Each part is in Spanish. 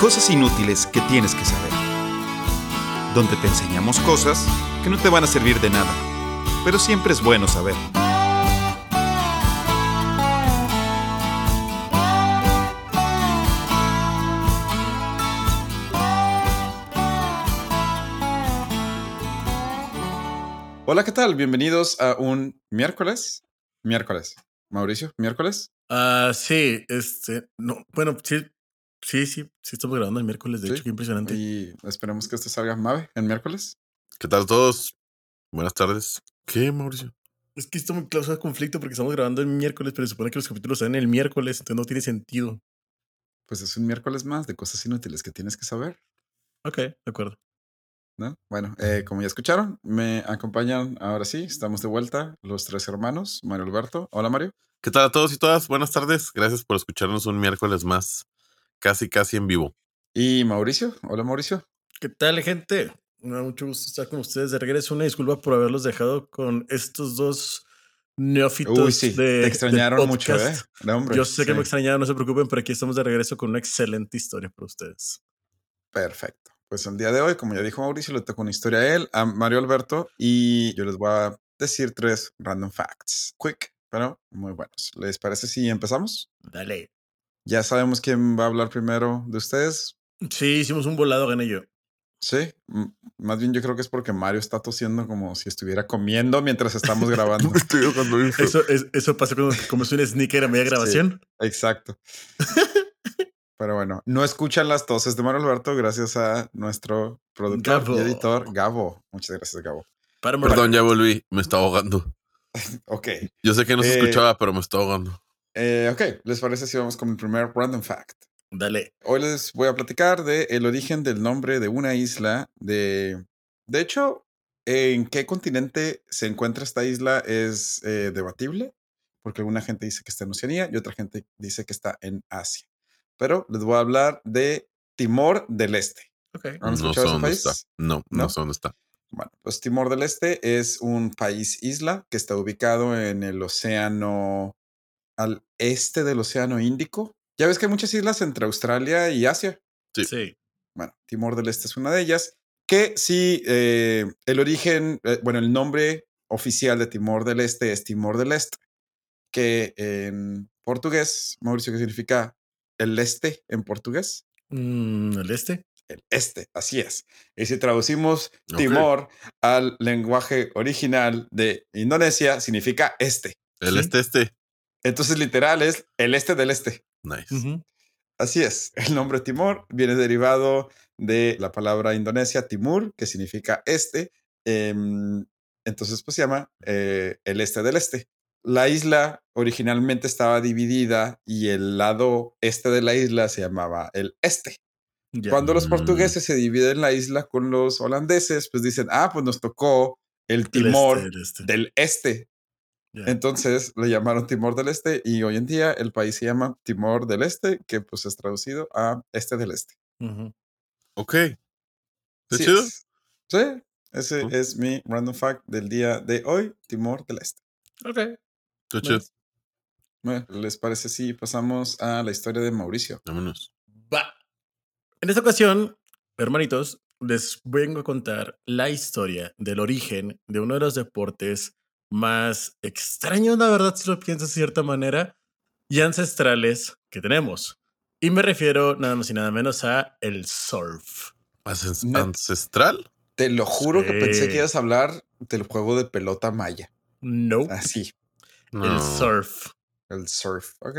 Cosas inútiles que tienes que saber. Donde te enseñamos cosas que no te van a servir de nada, pero siempre es bueno saber. Hola, ¿qué tal? Bienvenidos a un miércoles. Miércoles. Mauricio, miércoles. Ah, sí, este, no, bueno, sí, sí, sí, sí estamos grabando el miércoles, de Sí, hecho, qué impresionante. Y esperemos que esto salga Mave en miércoles. ¿Qué tal todos? Buenas tardes. ¿Qué, Mauricio? Es que esto me causa conflicto porque estamos grabando el miércoles, pero se supone que los capítulos salen el miércoles, entonces no tiene sentido. Pues es un miércoles más de cosas inútiles que tienes que saber. Ok, de acuerdo. ¿no? Bueno, eh, como ya escucharon, me acompañan ahora sí, estamos de vuelta los tres hermanos, Mario Alberto. Hola Mario. ¿Qué tal a todos y todas? Buenas tardes. Gracias por escucharnos un miércoles más, casi, casi en vivo. Y Mauricio. Hola Mauricio. ¿Qué tal, gente? Me da mucho gusto estar con ustedes de regreso. Una disculpa por haberlos dejado con estos dos neófitos Uy, sí, de. te extrañaron mucho, ¿eh? podcast. No, hombre, Yo sé que sí. me extrañaron, no se preocupen, pero aquí estamos de regreso con una excelente historia para ustedes. Perfecto. Pues el día de hoy, como ya dijo Mauricio, le toco una historia a él, a Mario Alberto, y yo les voy a decir tres random facts. Quick, pero muy buenos. ¿Les parece si empezamos? Dale. Ya sabemos quién va a hablar primero de ustedes. Sí, hicimos un volado, gané yo. Sí, m- más bien yo creo que es porque Mario está tosiendo como si estuviera comiendo mientras estamos grabando. Eso, es- eso pasa cuando comes un sneaker a media Sí. grabación. Exacto. Pero bueno, no escuchan las toses de Mario Alberto gracias a nuestro productor Gabo. y editor Gabo. Muchas gracias, Gabo. Para Perdón, ya volví. Me está ahogando. Ok, Yo sé que no se Eh, escuchaba, pero me está ahogando. Eh, ok, ¿les parece si vamos con el primer random fact? Dale. Hoy les voy a platicar de el origen del nombre de una isla de... De hecho, en qué continente se encuentra esta isla es eh, debatible, porque alguna gente dice que está en Oceanía y otra gente dice que está en Asia. Pero les voy a hablar de Timor del Este. Ok. ¿Han No sé ese dónde país? está. No, no, ¿No? sé dónde está. Bueno, pues Timor del Este es un país isla que está ubicado en el océano al este del océano Índico. Ya ves que hay muchas islas entre Australia y Asia. Sí. Sí. Bueno, Timor del Este es una de ellas. Que sí, eh, el origen, eh, bueno, el nombre oficial de Timor del Este es Timor del Este, que en portugués, Mauricio, ¿qué significa el este en portugués? Mm, ¿El este? El este, así es. Y si traducimos. Timor al lenguaje original de Indonesia, significa este. El Sí. este, este. Entonces, literal es el este del este. Nice. Así es. El nombre Timor viene derivado de la palabra indonesia Timur, que significa este. Em, entonces, pues se llama eh, el este del este. La isla originalmente estaba dividida y el lado este de la isla se llamaba el este. Cuando los Mm. portugueses se dividen la isla con los holandeses, pues dicen, ah, pues nos tocó el El Timor este, el este. del este. Entonces le llamaron Timor del Este y hoy en día el país se llama Timor del Este, que pues es traducido a Este del Este. Ujú. Ok. ¿Está Sí chido? es. Sí, ese Cool. es mi random fact del día de hoy, Timor del Este. Ok. Está chido. Bueno, ¿les parece si pasamos a la historia de Mauricio? Vámonos. Va. En esta ocasión, hermanitos, les vengo a contar la historia del origen de uno de los deportes más extraños, la verdad, si lo piensas de cierta manera, y ancestrales que tenemos. Y me refiero nada más y nada menos a el surf. ¿Ancest- Net- ¿Ancestral? Te lo juro que pensé que Sí. ibas a hablar del juego de pelota maya. No, Así, No. el surf. el surf. Ok.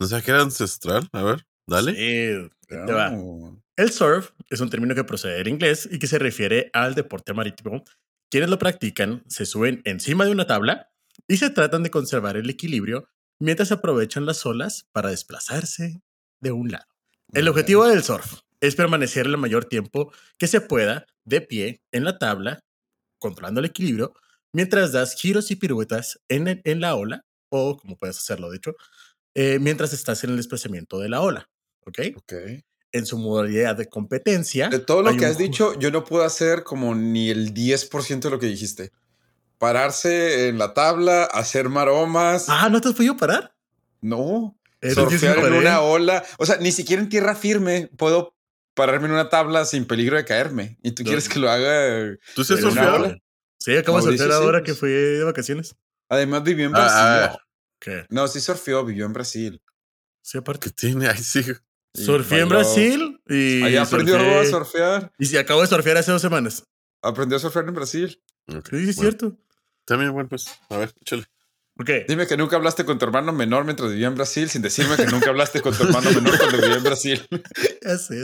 No sé qué era ancestral. A ver, dale. Sí, te va. Oh. El surf es un término que procede del inglés y que se refiere al deporte marítimo. Quienes lo practican se suben encima de una tabla y se tratan de conservar el equilibrio mientras aprovechan las olas para desplazarse de un lado. El objetivo del surf es permanecer el mayor tiempo que se pueda de pie en la tabla, controlando el equilibrio, mientras das giros y piruetas en, el- en la ola, o como puedes hacerlo, de hecho, eh, mientras estás en el desplazamiento de la ola. ¿Ok? Ok. En su modalidad de competencia. De todo lo que has dicho, yo no puedo hacer como ni el 10% de lo que dijiste. Pararse en la tabla, hacer maromas. Ah, ¿no te has podido parar? No. Surfear en una ola. O sea, ni siquiera en tierra firme puedo pararme en una tabla sin peligro de caerme. Y tú No. quieres que lo haga. ¿Tú sí has surfeado? Sí, acabo de surfear ahora que fui de vacaciones. Además, vivió en Ah, Brasil. ah. ¿Qué? No, sí surfeó, vivió en Brasil. Sí, aparte. ¿Qué tiene? Ay, sí. Y Surfeé en. Brasil y. Ahí aprendió a surfear. Y sí, acabo de surfear hace dos semanas. Aprendió a surfear en Brasil. Ok, Sí, sí, es bueno. cierto. También, bueno, pues, a ver, échale. Ok. Dime que nunca hablaste con tu hermano menor mientras vivía en Brasil, sin decirme que nunca hablaste con tu hermano menor cuando vivía en Brasil. Ya sé.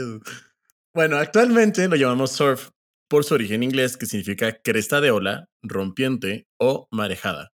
Bueno, actualmente lo llamamos surf por su origen inglés, que significa cresta de ola, rompiente o marejada.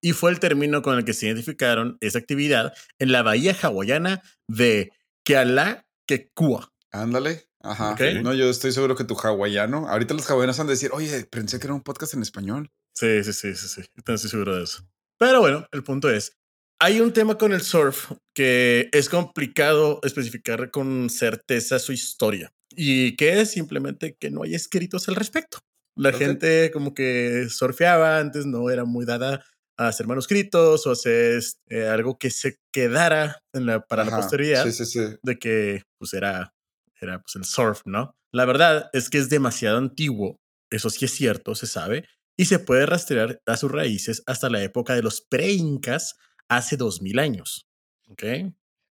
Y fue el término con el que se identificaron esa actividad en la bahía hawaiana de Kealakekua. Ándale. Ajá. No, yo estoy seguro que tu hawaiano. Ahorita los hawaianos van a decir, oye, pensé que era un podcast en español. Sí, sí, sí, sí, sí. Estoy seguro de eso. Pero bueno, el punto es, hay un tema con el surf que es complicado especificar con certeza su historia y que es simplemente que no hay escritos al respecto. La gente como que surfeaba antes, no era muy dada a hacer manuscritos o hacer eh, algo que se quedara en la, para la posteridad Sí, sí, sí. de que pues era, era pues, el surf, ¿no? La verdad es que es demasiado antiguo, eso sí es cierto, se sabe, y se puede rastrear a sus raíces hasta la época de los pre-incas hace 2000 años. ¿Ok?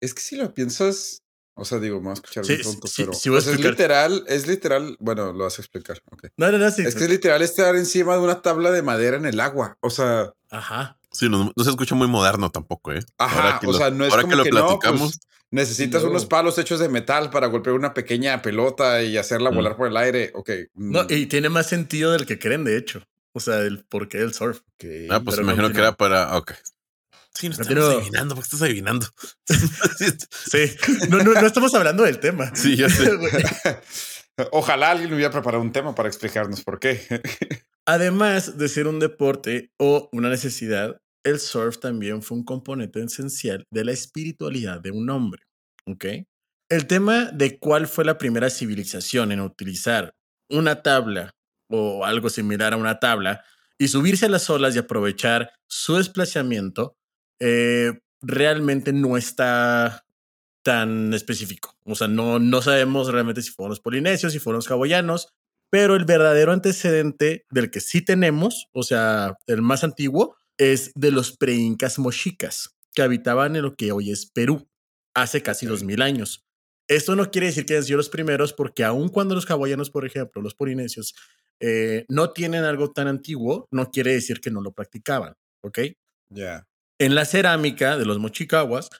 Es que si lo piensas, o sea, digo, me voy a escuchar Sí, bien tonto, sí, pero sí voy a o sea, es literal, es literal, bueno, lo vas a explicar. No, no, no, sí. Es que es literal estar encima de una tabla de madera en el agua, o sea, Ajá. Sí, no, no se escucha muy moderno tampoco, ¿eh? ajá, o lo- sea, no es ahora como que lo que, no, platicamos, pues, necesitas No. unos palos hechos de metal para golpear una pequeña pelota y hacerla Mm. volar por el aire, ok. mm, No, y tiene más sentido del que creen, de hecho. O sea, el porqué del surf. ah, pues pero imagino que era para. Ok. Sí, no estamos adivinando, porque estás adivinando. Sí. No, no, no estamos hablando del tema. sí, ya sé. Ojalá alguien hubiera preparado un tema para explicarnos por qué. Además de ser un deporte o una necesidad, el surf también fue un componente esencial de la espiritualidad de un hombre. ¿Ok? El tema de cuál fue la primera civilización en utilizar una tabla o algo similar a una tabla y subirse a las olas y aprovechar su desplazamiento eh, realmente no está tan específico. O sea, no, no sabemos realmente si fueron los polinesios, si fueron los hawaianos, pero el verdadero antecedente del que sí tenemos, o sea, el más antiguo, es de los preincas mochicas, que habitaban en lo que hoy es Perú, hace casi dos mil años. Esto no quiere decir que hayan sido los primeros, porque aun cuando los hawaianos, por ejemplo, los polinesios, eh, no tienen algo tan antiguo, no quiere decir que no lo practicaban, ¿ok? Ya. En la cerámica de los mochicaguas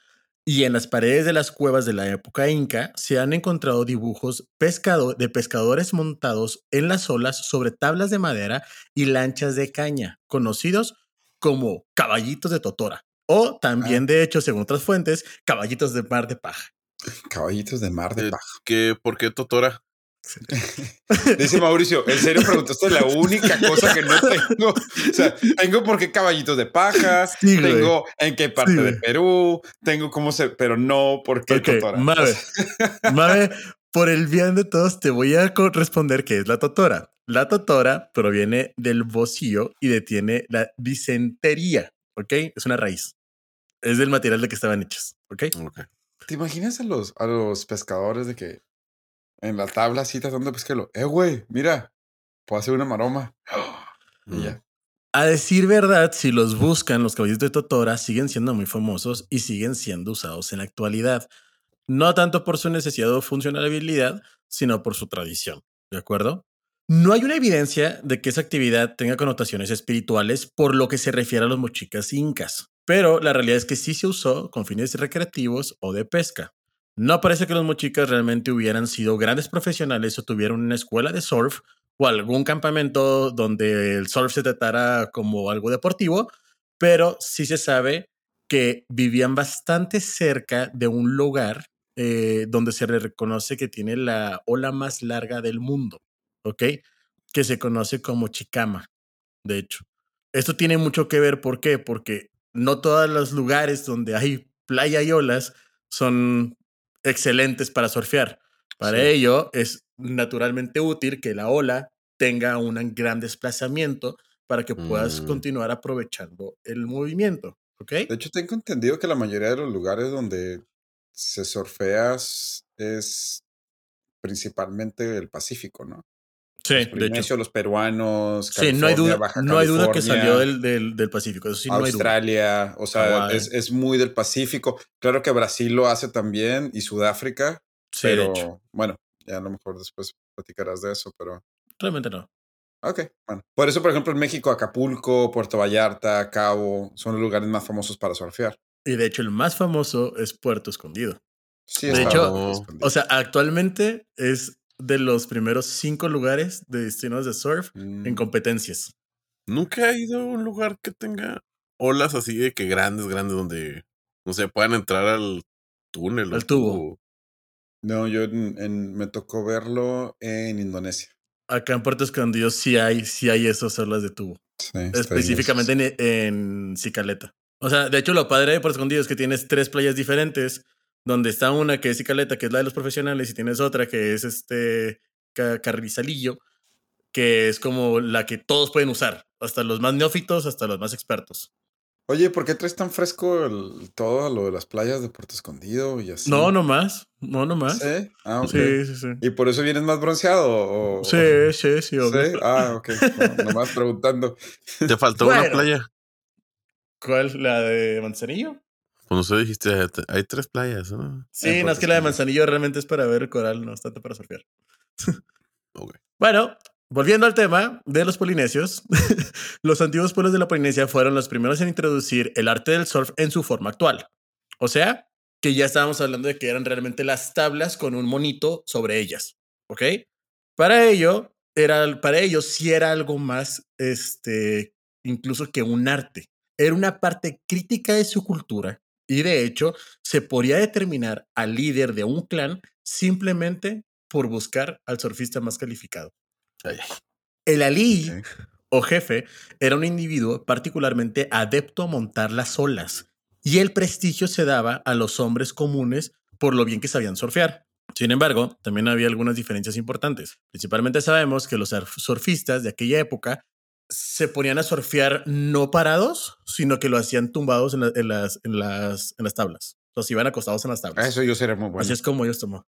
y en las paredes de las cuevas de la época inca se han encontrado dibujos pescado- de pescadores montados en las olas sobre tablas de madera y lanchas de caña, conocidos como caballitos de totora. O también, de hecho, según otras fuentes, caballitos de mar de paja. Caballitos de mar de Eh, paja. ¿qué, ¿Por qué Totora? Dice Mauricio, en serio preguntaste la única cosa que no tengo. O sea, tengo por qué caballitos de paja, Sí, güey. tengo en qué parte Sí, de. Perú, tengo cómo se, pero no por qué Ok, Totora. Mabe, Mabe, por el bien de todos, te voy a responder qué es la totora. La totora proviene del bocío y detiene la disentería, ¿ok? Es una raíz. Es del material de que estaban hechos, ¿ok? Ok. ¿Te imaginas a los, a los pescadores de que en la tabla así tratando de pescarlo? Eh, güey, mira, puedo hacer una maroma. Y Mm. ya. A decir verdad, si los buscan, los caballitos de Totora siguen siendo muy famosos y siguen siendo usados en la actualidad. No tanto por su necesidad o funcionalidad, sino por su tradición. ¿De acuerdo? No hay una evidencia de que esa actividad tenga connotaciones espirituales por lo que se refiere a los mochicas incas, pero la realidad es que sí se usó con fines recreativos o de pesca. No parece que los mochicas realmente hubieran sido grandes profesionales o tuvieran una escuela de surf o algún campamento donde el surf se tratara como algo deportivo, pero sí se sabe que vivían bastante cerca de un lugar eh, donde se le reconoce que tiene la ola más larga del mundo, ¿ok? Que se conoce como Chicama, de hecho. Esto tiene mucho que ver, ¿por qué? Porque no todos los lugares donde hay playa y olas son excelentes para surfear. Para Sí. ello es naturalmente útil que la ola tenga un gran desplazamiento para que puedas Mm. continuar aprovechando el movimiento, ¿ok? De hecho, tengo entendido que la mayoría de los lugares donde se surfea es principalmente el Pacífico, ¿no? Sí, los de hecho. los peruanos, Sí, no hay California, duda, Baja no hay duda que California, salió del, del, del Pacífico. Eso sí, no hay duda. Australia, o sea, es, es muy del Pacífico. Claro que Brasil lo hace también y Sudáfrica, Sí, pero bueno, ya a lo mejor después platicarás de eso, pero Realmente no. ok, bueno. Por eso, por ejemplo, en México, Acapulco, Puerto Vallarta, Cabo, son los lugares más famosos para surfear. Y de hecho, el más famoso es Puerto Escondido. Sí, De hecho, escondido. O sea, actualmente es de los primeros cinco lugares de destinos de surf Mm. en competencias. Nunca he ido a un lugar que tenga olas así de que grandes, grandes, donde no sé, puedan entrar al túnel. o Al tubo. No, yo en- en- me tocó verlo en Indonesia. Acá en Puerto Escondido sí hay, sí hay esas olas de tubo. Sí, específicamente en, en Cicaleta. O sea, de hecho, lo padre de Puerto Escondido es que tienes tres playas diferentes, donde está una que es Cicaleta, que es la de los profesionales, y tienes otra que es este Ca- Carrizalillo, que es como la que todos pueden usar, hasta los más neófitos, hasta los más expertos. Oye, ¿por qué traes tan fresco el- todo lo de las playas de Puerto Escondido y así? No, no más, no, no más. ¿Sí? Ah, ok. Sí, sí, sí. ¿Y por eso vienes más bronceado? O, o- Sí, sí, sí, obvio. ¿Sí? Ah, ok. No, nomás preguntando. Te faltó una playa. ¿Cuál? ¿La de Manzanillo? Cuando se dijiste, hay tres playas, ¿no? Sí, no es que la de. Manzanillo realmente es para ver coral, no es tanto para surfear. Bueno, volviendo al tema de los polinesios, los antiguos pueblos de la Polinesia fueron los primeros en introducir el arte del surf en su forma actual. O sea, que ya estábamos hablando de que eran realmente las tablas con un monito sobre ellas, ¿ok? Para ello, era, para ellos sí era algo más, este, incluso que un arte. Era una parte crítica de su cultura y de hecho se podía determinar al líder de un clan simplemente por buscar al surfista más calificado. Ay. El Ok. o jefe era un individuo particularmente adepto a montar las olas y el prestigio se daba a los hombres comunes por lo bien que sabían surfear. Sin embargo, también había algunas diferencias importantes. Principalmente sabemos que los surf- surfistas de aquella época se ponían a surfear no parados, sino que lo hacían tumbados en, la- en las, en, las, en las tablas. Los iban acostados en las tablas. Ah, Eso yo sería muy bueno. Así es como ellos tomaban.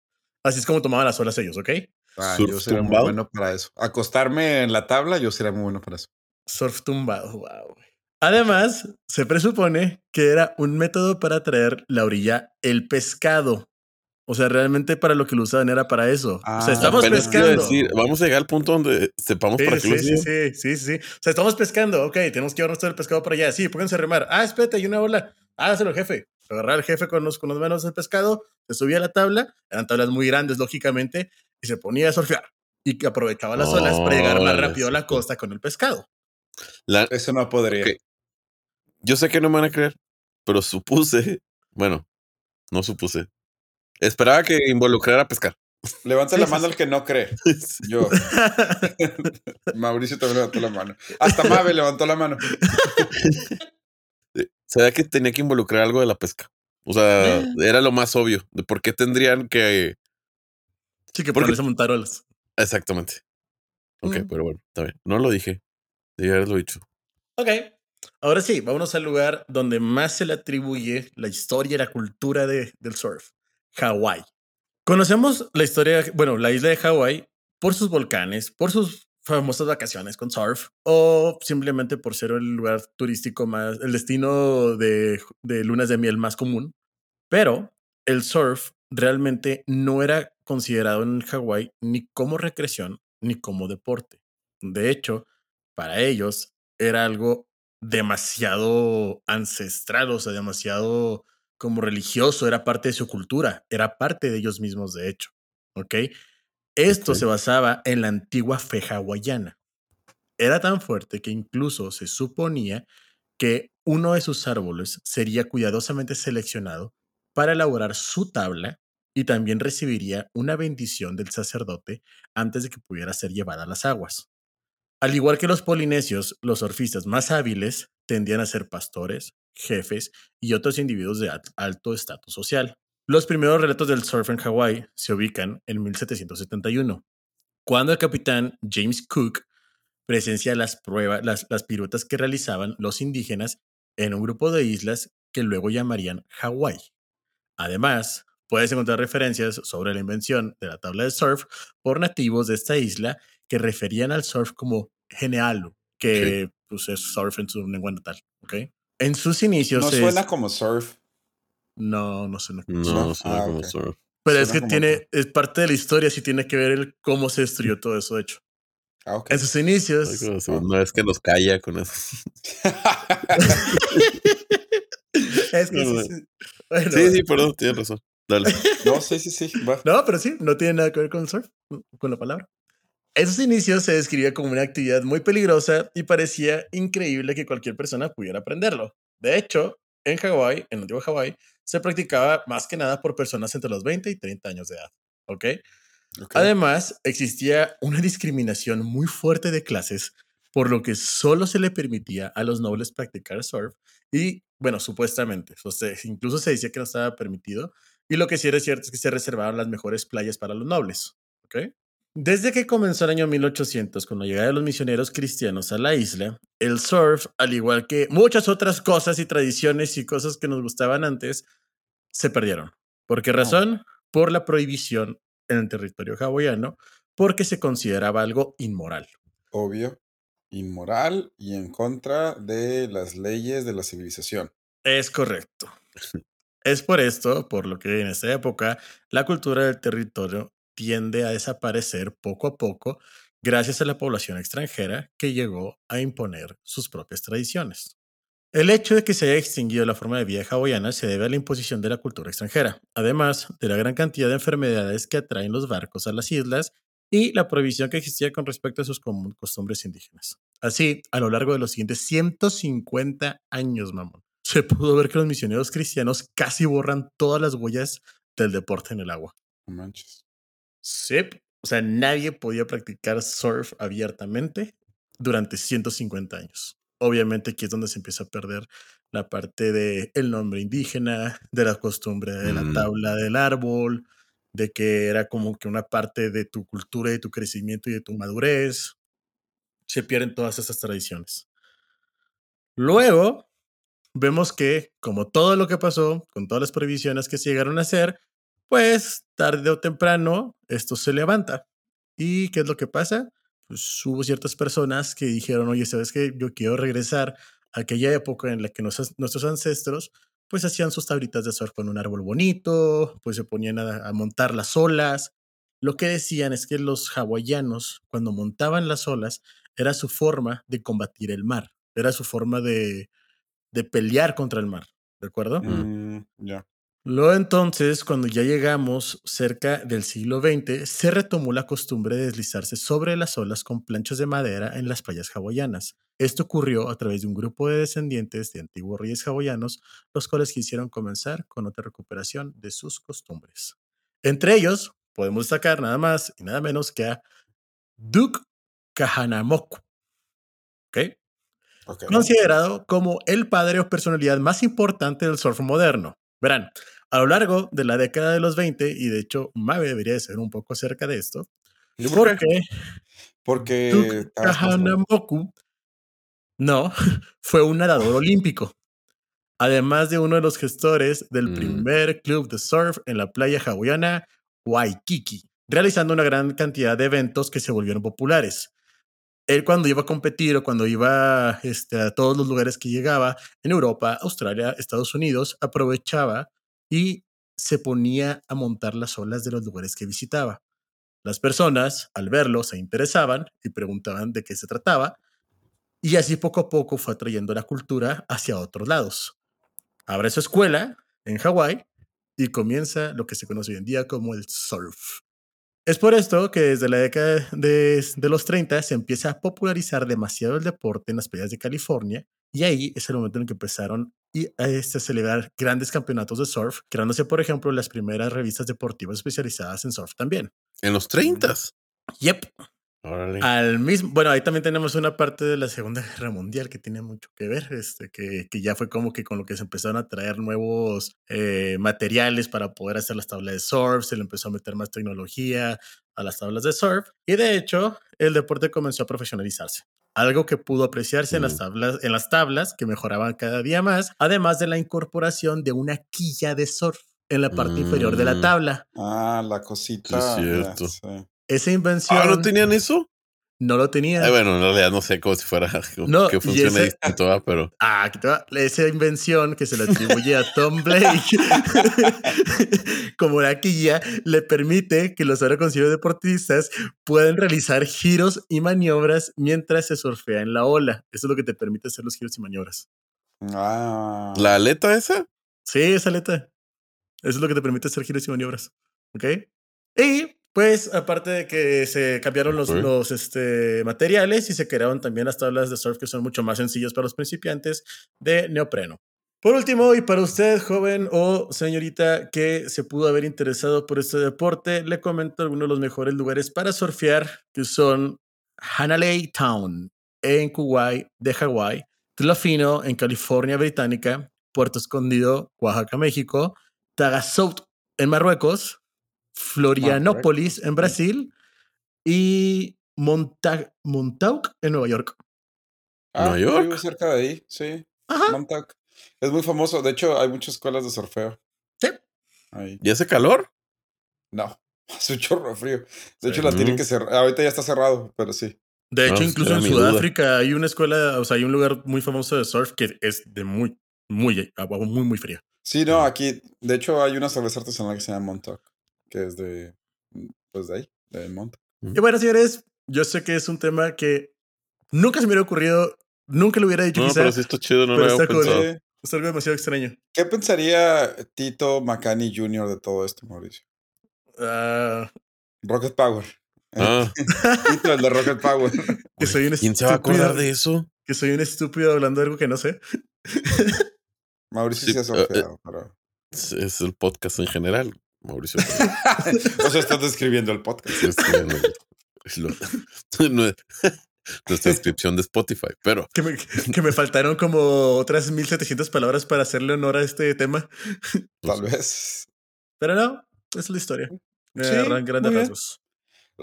Así es como tomaban las olas ellos, ¿ok? Ah, surf yo sería muy bueno para eso. Acostarme en la tabla, yo sería muy bueno para eso. Surf tumbado, wow. Además, se presupone que era un método para traer la orilla el pescado. O sea, realmente para lo que lo usaban era para eso. o Ah, sea, estamos Apenas te iba a pescando. decir, vamos a llegar al punto donde sepamos Sí, para qué sí, lo sí, sí, sí, sí. O sea, estamos pescando. Ok, tenemos que llevarnos todo el pescado para allá. Sí, pónganse a remar. Ah, espérate, hay una ola. Hágaselo, jefe. Agarrar al jefe con los, con las manos del pescado, se subía a la tabla. Eran tablas muy grandes, lógicamente, y se ponía a surfear. Y que aprovechaba las olas para llegar más rápido a la sí. costa con el pescado. La- Eso no podría. Yo sé que no me van a creer, pero supuse, bueno, no supuse. Esperaba que involucrara a pescar. Levanta Sí, la mano sí. el que no cree. Yo. Mauricio también levantó la mano. Hasta Mabe levantó la mano. Sabía que tenía que involucrar algo de la pesca. O sea, era lo más obvio. De por qué tendrían que. Sí, que Porque- ponerse a montar olas. Exactamente. Ok, Mm. pero bueno, está bien. No lo dije. Debí haberlo dicho. Ok. Ahora sí, vámonos al lugar donde más se le atribuye la historia y la cultura de, del surf, Hawái. Conocemos la historia, bueno, la isla de Hawái por sus volcanes, por sus famosas vacaciones con surf o simplemente por ser el lugar turístico más, el destino de, de lunas de miel más común. Pero el surf realmente no era considerado en Hawái ni como recreación ni como deporte. De hecho, para ellos era algo demasiado ancestral, o sea, demasiado como religioso, era parte de su cultura, era parte de ellos mismos, de hecho. ¿Ok? Esto se basaba en la antigua fe hawaiana. Era tan fuerte que incluso se suponía que uno de sus árboles sería cuidadosamente seleccionado para elaborar su tabla y también recibiría una bendición del sacerdote antes de que pudiera ser llevada a las aguas. Al igual que los polinesios, los surfistas más hábiles tendían a ser pastores, jefes y otros individuos de al- alto estatus social. Los primeros relatos del surf en Hawái se ubican en 1771, cuando el capitán James Cook presencia las pruebas, las, las piruetas que realizaban los indígenas en un grupo de islas que luego llamarían Hawái. Además, puedes encontrar referencias sobre la invención de la tabla de surf por nativos de esta isla que referían al surf como genealo, que pues, es surf en su lengua natal. En sus inicios. No es- suena como surf. No, no suena como No, surf. no suena Ah, como ok. surf. Pero es que como tiene, es parte de la historia, sí tiene que ver el cómo se destruyó todo eso, de hecho. Ah. En sus inicios. Ay, como segunda vez que nos calla con eso. es que No, sí, sí. Bueno, Sí, sí, perdón, tienes razón. Dale. no, sí, sí, sí. va. No, pero sí, no tiene nada que ver con el surf, con la palabra. En sus inicios se describía como una actividad muy peligrosa y parecía increíble que cualquier persona pudiera aprenderlo. De hecho, en Hawái, en el antiguo Hawái, se practicaba más que nada por personas entre los 20 y 30 años de edad. ¿Ok? Ok. Además, existía una discriminación muy fuerte de clases, por lo que solo se le permitía a los nobles practicar surf y, bueno, supuestamente, o sea, incluso se decía que no estaba permitido y lo que sí era cierto es que se reservaban las mejores playas para los nobles. ¿ok? Desde que comenzó el año 1800, con la llegada de los misioneros cristianos a la isla, el surf, al igual que muchas otras cosas y tradiciones y cosas que nos gustaban antes, se perdieron. ¿Por qué razón? Por la prohibición en el territorio hawaiano, porque se consideraba algo inmoral. Obvio. Inmoral y en contra de las leyes de la civilización. Es correcto. Es por esto, por lo que en esta época, la cultura del territorio tiende a desaparecer poco a poco gracias a la población extranjera que llegó a imponer sus propias tradiciones. El hecho de que se haya extinguido la forma de vida hawaiana se debe a la imposición de la cultura extranjera, además de la gran cantidad de enfermedades que atraen los barcos a las islas y la prohibición que existía con respecto a sus costumbres indígenas. Así, a lo largo de los siguientes 150 años, mamón, se pudo ver que los misioneros cristianos casi borran todas las huellas del deporte en el agua. Manches. Sí, o sea, nadie podía practicar surf abiertamente durante 150 años. Obviamente aquí es donde se empieza a perder la parte de el nombre indígena, de la costumbre de la Mm. tabla del árbol, de que era como que una parte de tu cultura y de tu crecimiento y de tu madurez. Se pierden todas esas tradiciones. Luego, vemos que, como todo lo que pasó, con todas las prohibiciones que se llegaron a hacer, pues tarde o temprano esto se levanta. ¿Y qué es lo que pasa? Pues hubo ciertas personas que dijeron, oye, ¿sabes qué? Yo quiero regresar a aquella época en la que nos- nuestros ancestros pues hacían sus tablitas de surf con un árbol bonito, pues se ponían a, a montar las olas. Lo que decían es que los hawaianos, cuando montaban las olas, era su forma de combatir el mar, era su forma de, de pelear contra el mar, ¿de acuerdo? Mm, ya. Luego entonces, cuando ya llegamos cerca del siglo XX, se retomó la costumbre de deslizarse sobre las olas con planchas de madera en las playas hawaianas. Esto ocurrió a través de un grupo de descendientes de antiguos reyes hawaianos, los cuales quisieron comenzar con otra recuperación de sus costumbres. Entre ellos, podemos destacar nada más y nada menos que a Duke Kahanamoku. ¿Ok? Ok. considerado como el padre o personalidad más importante del surf moderno. Verán, a lo largo de la década de los 20, y de hecho Mabe debería de ser un poco acerca de esto, ¿Yo por qué? porque Porque. Kahanamoku, no, fue un nadador olímpico, además de uno de los gestores del Mm. primer club de surf en la playa hawaiana Waikiki, realizando una gran cantidad de eventos que se volvieron populares. Él cuando iba a competir o cuando iba este, a todos los lugares que llegaba, en Europa, Australia, Estados Unidos, aprovechaba y se ponía a montar las olas de los lugares que visitaba. Las personas, al verlo, se interesaban y preguntaban de qué se trataba, y así poco a poco fue atrayendo la cultura hacia otros lados. Abre su escuela en Hawái y comienza lo que se conoce hoy en día como el surf. Es por esto que desde la década de, los 30 se empieza a popularizar demasiado el deporte en las playas de California y ahí es el momento en que empezaron y a, este, celebrar grandes campeonatos de surf, creándose, por ejemplo, las primeras revistas deportivas especializadas en surf también. En los 30. Yep. Órale. Al mismo, bueno, ahí también tenemos una parte de la Segunda Guerra Mundial que tiene mucho que ver, este, que, que ya fue como que con lo que se empezaron a traer nuevos eh, materiales para poder hacer las tablas de surf, se le empezó a meter más tecnología a las tablas de surf y de hecho el deporte comenzó a profesionalizarse. Algo que pudo apreciarse en, las tablas, en las tablas que mejoraban cada día más, además de la incorporación de una quilla de surf. en la parte inferior de la Mm. tabla. Ah, la cosita. Sí, es ya, cierto. sí. Esa invención Ah, ¿no tenían eso? No lo tenía. Eh, bueno, en realidad no sé cómo si fuera No, que ese- distinto, pero Ah, aquí te va. Esa invención que se le atribuye a Tom Blake como la quilla le permite que los ahora considerados deportistas puedan realizar giros y maniobras mientras se surfea en la ola. Eso es lo que te permite hacer los giros y maniobras. Ah. la aleta esa, Sí, esa aleta. Eso es lo que te permite hacer giros y maniobras. ¿Ok? Y pues, aparte de que se cambiaron los, los este, materiales y se crearon también las tablas de surf que son mucho más sencillas para los principiantes de neopreno. Por último, y para usted, joven o señorita que se pudo haber interesado por este deporte, le comento algunos de los mejores lugares para surfear, que son Hanalei Town en Kuwait de Hawái, Tlafino en California Británica, Puerto Escondido, Oaxaca, México, Tagazout en Marruecos, Florianópolis en Brasil y Monta Montauk en Nueva York. Ah, ¿Nueva yo York? vivo cerca de ahí, sí. Ajá. Montauk. Es muy famoso. De hecho, hay muchas escuelas de surfeo. Sí. Ahí. ¿y hace calor? No, hace un chorro de frío. De Sí. hecho, la tienen Mm. que cerrar. Ahorita ya está cerrado, pero sí. De hecho, No, pues, incluso en duda. Sudáfrica hay una escuela, o sea, hay un lugar muy famoso de surf que es de muy, muy, agua muy, muy fría. Sí, no, aquí, de hecho, hay una cerveza artesanal que se llama Montauk, que es de, pues de ahí, de Montauk. Y bueno, señores, yo sé que es un tema que nunca se me hubiera ocurrido, nunca lo hubiera dicho No, quizá. pero sí está chido, no lo había pensado. Es algo demasiado extraño. ¿Qué pensaría Tito Macani Jr. de todo esto, Mauricio? Ah, Rocket Power. Ah, Tito, el de Rocket Power. que soy un ¿quién se va a acordar de eso? Que soy un estúpido hablando de algo que no sé. Mauricio Sí, sí, ha eh, surfeado, pero... Es, es el podcast en general, Mauricio. o sea, estás describiendo el podcast. Lo- es- nuestra descripción de Spotify, pero Que me, que me faltaron como otras 1700 palabras para hacerle honor a este tema. Tal vez. Pero no, es la historia. Sí, grandes rasgos.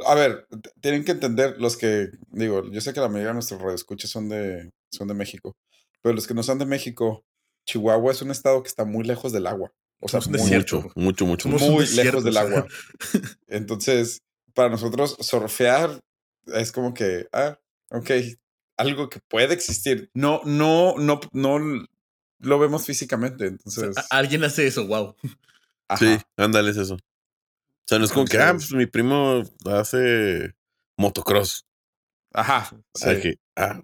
A ver, tienen que entender los que, digo, yo sé que la mayoría de nuestros radioescuchas son de, son de México, pero los que no son de México, Chihuahua es un estado que está muy lejos del agua. O sea, Somos desierto. mucho, mucho, mucho. Mucho. muy lejos del o sea. agua. Entonces, para nosotros, surfear es como que, ah, ok, algo que puede existir. No, no, no, no lo vemos físicamente. O sea, Entonces, alguien hace eso, wow. ajá, Sí, ándale, es eso. O sea, no es como que, ah, pues mi primo hace motocross. ajá, sí. Ah, que, ah,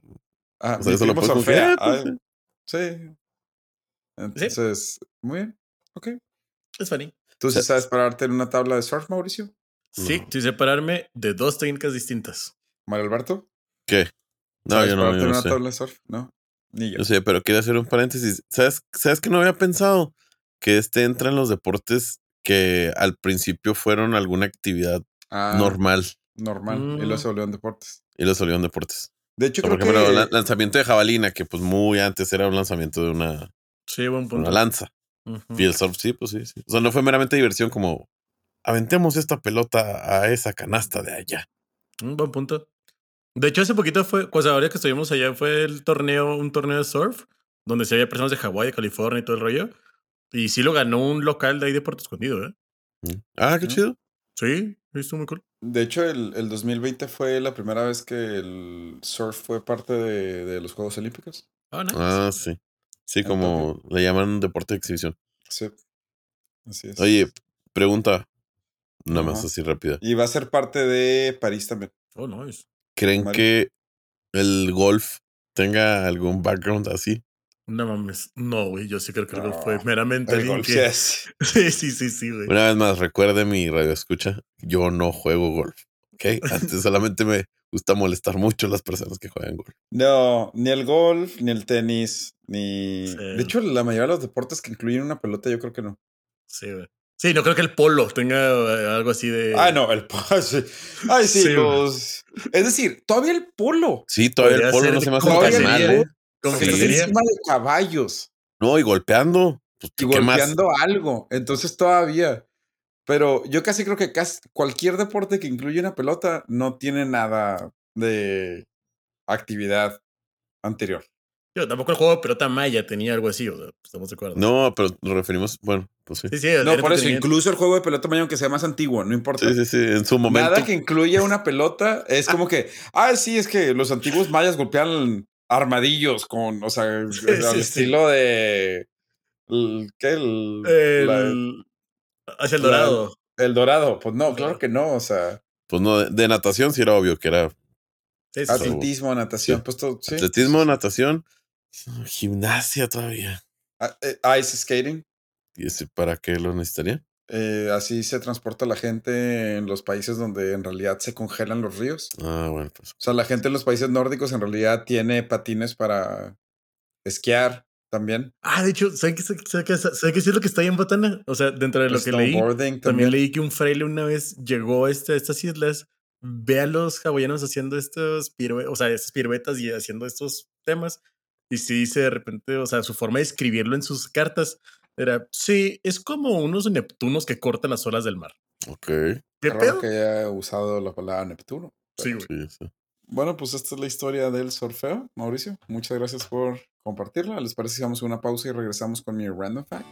Ah, o sea, mi eso lo puedes surfea, confiar, ah, sí. Entonces, muy bien. Ok. Es funny. ¿Tú sí sabes pararte en una tabla de surf, Mauricio? Sí, No. sin separarme de dos técnicas distintas. Mario Alberto? ¿Qué? No, ¿Sabes yo no, pararte yo en no una sé. tabla de surf? No. Ni yo. Yo sé, pero quiero hacer un paréntesis. ¿Sabes, ¿Sabes que no había pensado? Que este entra en los deportes que al principio fueron alguna actividad Ah, normal Normal. Y Mm. luego se volvieron deportes. y los volvieron deportes. De hecho, O sea, por creo ejemplo, que... lanzamiento de jabalina, que pues muy antes era un lanzamiento de una, Sí, buen punto. una lanza. Y el surf, sí, pues sí, sí. O sea, no fue meramente diversión como aventemos esta pelota a esa canasta de allá. Un buen punto. De hecho, hace poquito fue, pues ahora que estuvimos allá, fue el torneo, un torneo de surf, donde sí había personas de Hawái, de California y todo el rollo. Y sí lo ganó un local de ahí de Puerto Escondido, ¿eh? Mm. Ah, qué ¿No? chido. Sí, estuvo muy cool. De hecho, el, el 2020 fue la primera vez que el surf fue parte de, de los Juegos Olímpicos. Ah, nice. Ah, sí. Sí, como le llaman deporte de exhibición. Sí. Así es. Oye, pregunta, nada más Ajá. así rápida. Y va a ser parte de París también. Oh, nice. ¿Creen Mario. que el golf tenga algún background así? No mames. No, güey. Yo sí creo que el golf No, fue meramente El alguien golf, que-. Sí, sí, sí, sí, güey. Una vez más, recuerde mi radio escucha, yo no juego golf. ¿Ok? Antes solamente me gusta molestar mucho a las personas que juegan golf. No, ni el golf, ni el tenis, ni... Sí. De hecho, la mayoría de los deportes que incluyen una pelota, yo creo que no. Sí, güey. Sí, no creo que el polo tenga eh, algo así de. Ah, no, el polo. sí. Ay, sí, Sí, los... Es decir, todavía el polo. Sí, todavía el polo no se me hace tan mal. ¿eh? Como que encima de caballos. No, y golpeando. Pues, y ¿qué más? golpeando algo. Entonces todavía. Pero yo casi creo que casi cualquier deporte que incluye una pelota no tiene nada de actividad anterior. Yo tampoco el juego de pelota maya tenía algo así, o sea, estamos de acuerdo. No, pero nos referimos, bueno, pues sí. Sí, sí, No, por eso, incluso el juego de pelota mañana, aunque sea más antiguo, no importa. Sí, sí, sí. En su momento. Nada que incluya una pelota es como que, ah, sí, es que los antiguos mayas golpeaban armadillos con, o sea, al sí, sí. estilo de. el- ¿Qué? El, El, la- hacia el la- dorado. el dorado. Pues no, claro que no. O sea, Pues no, de, de natación sí era obvio que era Sí, sí, sí. atletismo, natación, Sí. pues todo. Sí. atletismo, natación, gimnasia todavía. Ah, eh, Ice skating. ¿Y ese para qué lo necesitaría? eh, así se transporta la gente en los países donde en realidad se congelan los ríos. Ah, bueno, pues. O sea, la gente en los países nórdicos en realidad tiene patines para esquiar también. Ah, de hecho, ¿sabes qué, sabe qué, sabe qué es lo que está ahí en Botana? O sea, dentro de lo que leí, también también. leí que un fraile una vez llegó a, este- a estas islas, ve a los hawaianos haciendo estos pirue- o sea, estas piruetas y haciendo estos temas. Y sí dice de repente, o sea, su forma de escribirlo en sus cartas era, sí, es como unos Neptunos que cortan las olas del mar. Ok. ¿Qué Raro pedo? que haya usado la palabra Neptuno. Sí, güey. Sí, sí. Bueno, pues esta es la historia del surfeo, Mauricio. Muchas gracias por compartirla. ¿Les parece si hacemos una pausa y regresamos con mi random fact?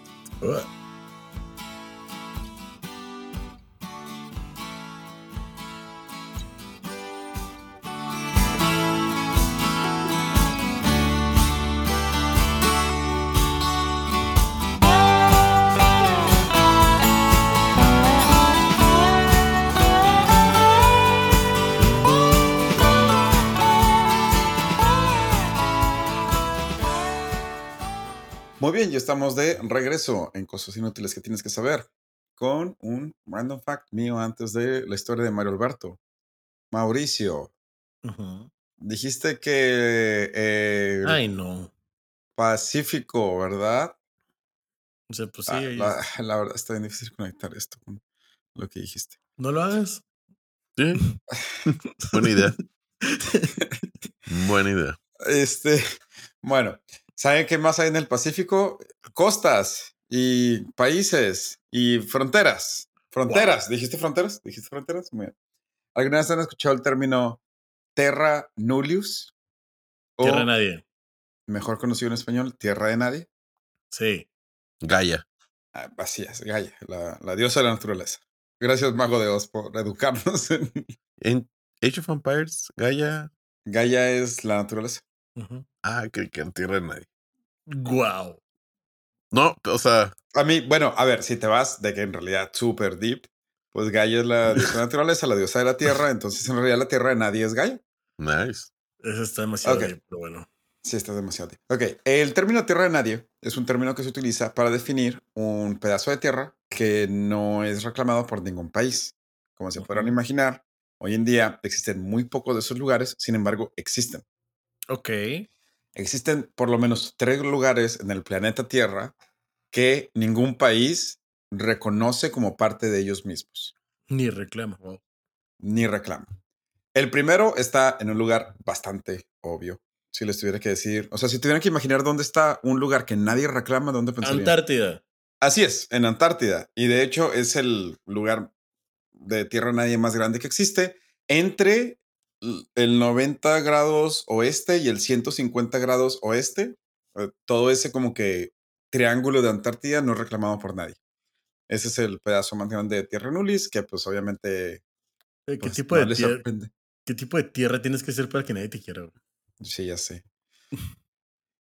Muy bien, ya estamos de regreso en Cosas Inútiles que tienes que saber con un random fact mío antes de la historia de Mario Alberto. Mauricio, dijiste que eh, el Ay, no. Pacífico, ¿verdad? O sea, pues sí, Ah, la, la verdad está bien difícil conectar esto con lo que dijiste. no lo hagas. Sí. Buena idea. Buena idea. Este, bueno, ¿saben qué más hay en el Pacífico? Costas y países y fronteras. Fronteras. ¿Dijiste fronteras? ¿Dijiste fronteras? Muy bien. ¿Alguna vez han escuchado el término terra nullius? O, Tierra de nadie. mejor conocido en español, tierra de nadie. Sí. Gaia. Ah, así es, Gaia, la, la diosa de la naturaleza. Gracias, Mago de Oz, por educarnos. en- En Age of Empires, Gaia. Gaia es la naturaleza. Ah, que, que en tierra de nadie. Guau. No, o sea, A mí, bueno, a ver, si te vas de que en realidad super deep, pues Gaia es la diosa naturaleza, la diosa de la tierra, entonces en realidad la tierra de nadie es Gaia. nice. Eso está demasiado Ok. bien, pero bueno. Sí, está demasiado deep. Ok, el término tierra de nadie es un término que se utiliza para definir un pedazo de tierra que no es reclamado por ningún país. Como se podrán imaginar, hoy en día existen muy pocos de esos lugares, sin embargo, existen. Ok. Existen por lo menos tres lugares en el planeta Tierra que ningún país reconoce como parte de ellos mismos, Ni reclama. Wow. ni reclama. El primero está en un lugar bastante obvio. Si les tuviera que decir, o sea, si tuvieran que imaginar dónde está un lugar que nadie reclama, ¿dónde pensarían? Antártida. Así es, en Antártida. Y de hecho es el lugar de tierra nadie más grande que existe entre el 90 grados oeste y el 150 grados oeste. Eh, Todo ese como que triángulo de Antártida no es reclamado por nadie. Ese es el pedazo más grande de tierra nulis que pues obviamente Eh, ¿Qué, pues, tipo no de tierra. ¿Qué tipo de tierra tienes que ser para que nadie te quiera? Sí, ya sé.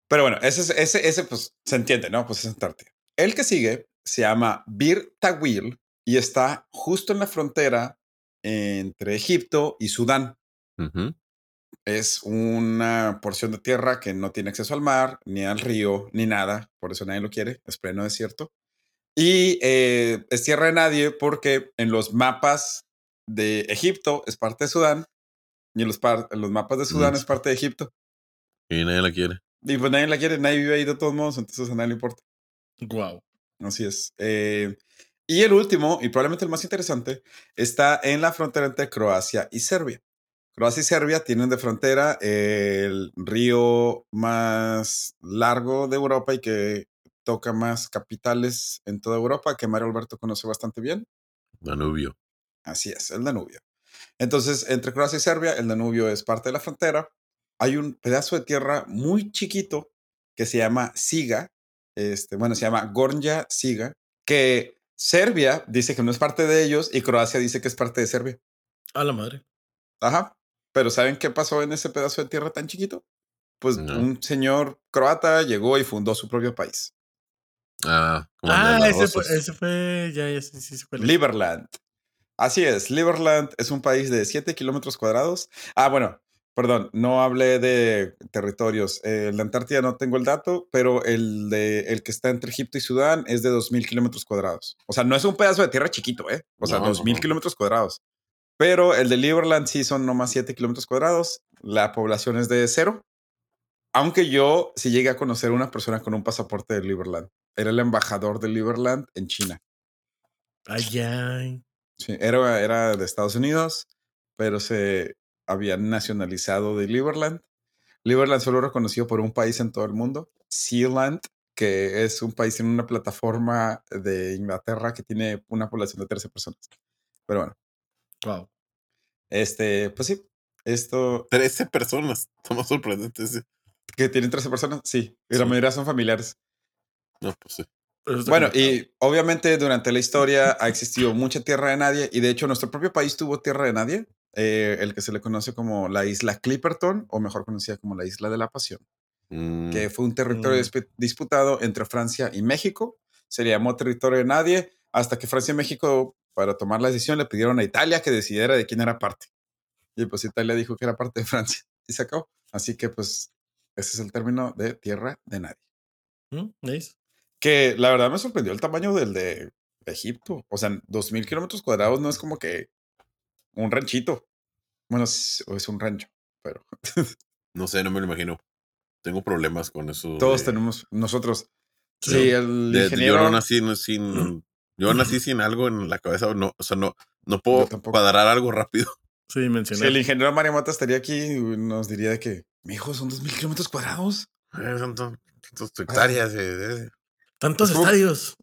Pero bueno, ese, es- ese, ese pues se entiende, ¿no? Pues es Antártida. El que sigue se llama Bir Tawil y está justo en la frontera entre Egipto y Sudán. Es una porción de tierra que no tiene acceso al mar, ni al río, ni nada. Por eso nadie lo quiere. Es pleno desierto. Y eh, es tierra de nadie porque en los mapas de Egipto es parte de Sudán y en los, par- en los mapas de Sudán Mm. es parte de Egipto. Y nadie la quiere. Y pues nadie la quiere, nadie vive ahí de todos modos, entonces a nadie le importa. Guau. Así es. Eh, y el último, y probablemente el más interesante, está en la frontera entre Croacia y Serbia. Croacia y Serbia tienen de frontera el río más largo de Europa y que toca más capitales en toda Europa, que Mario Alberto conoce bastante bien. Danubio. Así es, el Danubio. Entonces, entre Croacia y Serbia, el Danubio es parte de la frontera. hay un pedazo de tierra muy chiquito que se llama Siga, este, bueno, se llama Gornja Siga, que Serbia dice que no es parte de ellos y Croacia dice que es parte de Serbia. A la madre. Ajá. Pero ¿saben qué pasó en ese pedazo de tierra tan chiquito? Pues No. un señor croata llegó y fundó su propio país, Ah, Ah, ese fue, rosas. ese fue, ya, ya, sí, sí, fue. Liberland. Así es, Liberland es un país de 7 kilómetros cuadrados. Ah, bueno, perdón, no hablé de territorios. Eh, de Antártida no tengo el dato, pero el, de, el que está entre Egipto y Sudán es de 2.000 kilómetros cuadrados. O sea, no es un pedazo de tierra chiquito, ¿eh? O sea, No, 2.000 no. kilómetros cuadrados. Pero el de Liberland sí son nomás 7 kilómetros cuadrados. La población es de cero. Aunque yo sí llegué a conocer una persona con un pasaporte de Liberland. Era el embajador de Liberland en China. Ay, ay. Sí, era, era de Estados Unidos, pero se había nacionalizado de Liberland. Liberland solo reconocido por un país en todo el mundo, Sealand, que es un país en una plataforma de Inglaterra que tiene una población de 13 personas. Pero bueno, Wow. este, pues sí, esto 13 personas. Está más sorprendente que tienen 13 personas, sí, y la Sí. mayoría son familiares. No, pues sí. Bueno, y obviamente durante la historia ha existido mucha tierra de nadie y de hecho nuestro propio país tuvo tierra de nadie, eh, el que se le conoce como la isla Clipperton o mejor conocida como la isla de la Pasión, Mm, que fue un territorio Mm. dispu- disputado entre Francia y México. Se le llamó territorio de nadie hasta que Francia y México para tomar la decisión le pidieron a Italia que decidiera de quién era parte. Y pues Italia dijo que era parte de Francia y se acabó. Así que pues ese es el término de tierra de nadie. Mm, Nice. Que la verdad me sorprendió el tamaño del de Egipto. O sea, dos mil kilómetros cuadrados no es como que un ranchito. Bueno, es, es un rancho, pero no sé, no me lo imagino. Tengo problemas con eso. todos de- tenemos, nosotros. Sí. Sí, el de- ingeniero. yo no nací no, sin. Yo nací sin algo en la cabeza. No, o sea, no, no puedo cuadrar algo rápido. Sí, si mencioné. el ingeniero Mario Mata estaría aquí, nos diría de que, mi hijo, son dos mil kilómetros cuadrados. Eh, Son tan- tantas hectáreas. eh, eh. Tantos Es como- estadios.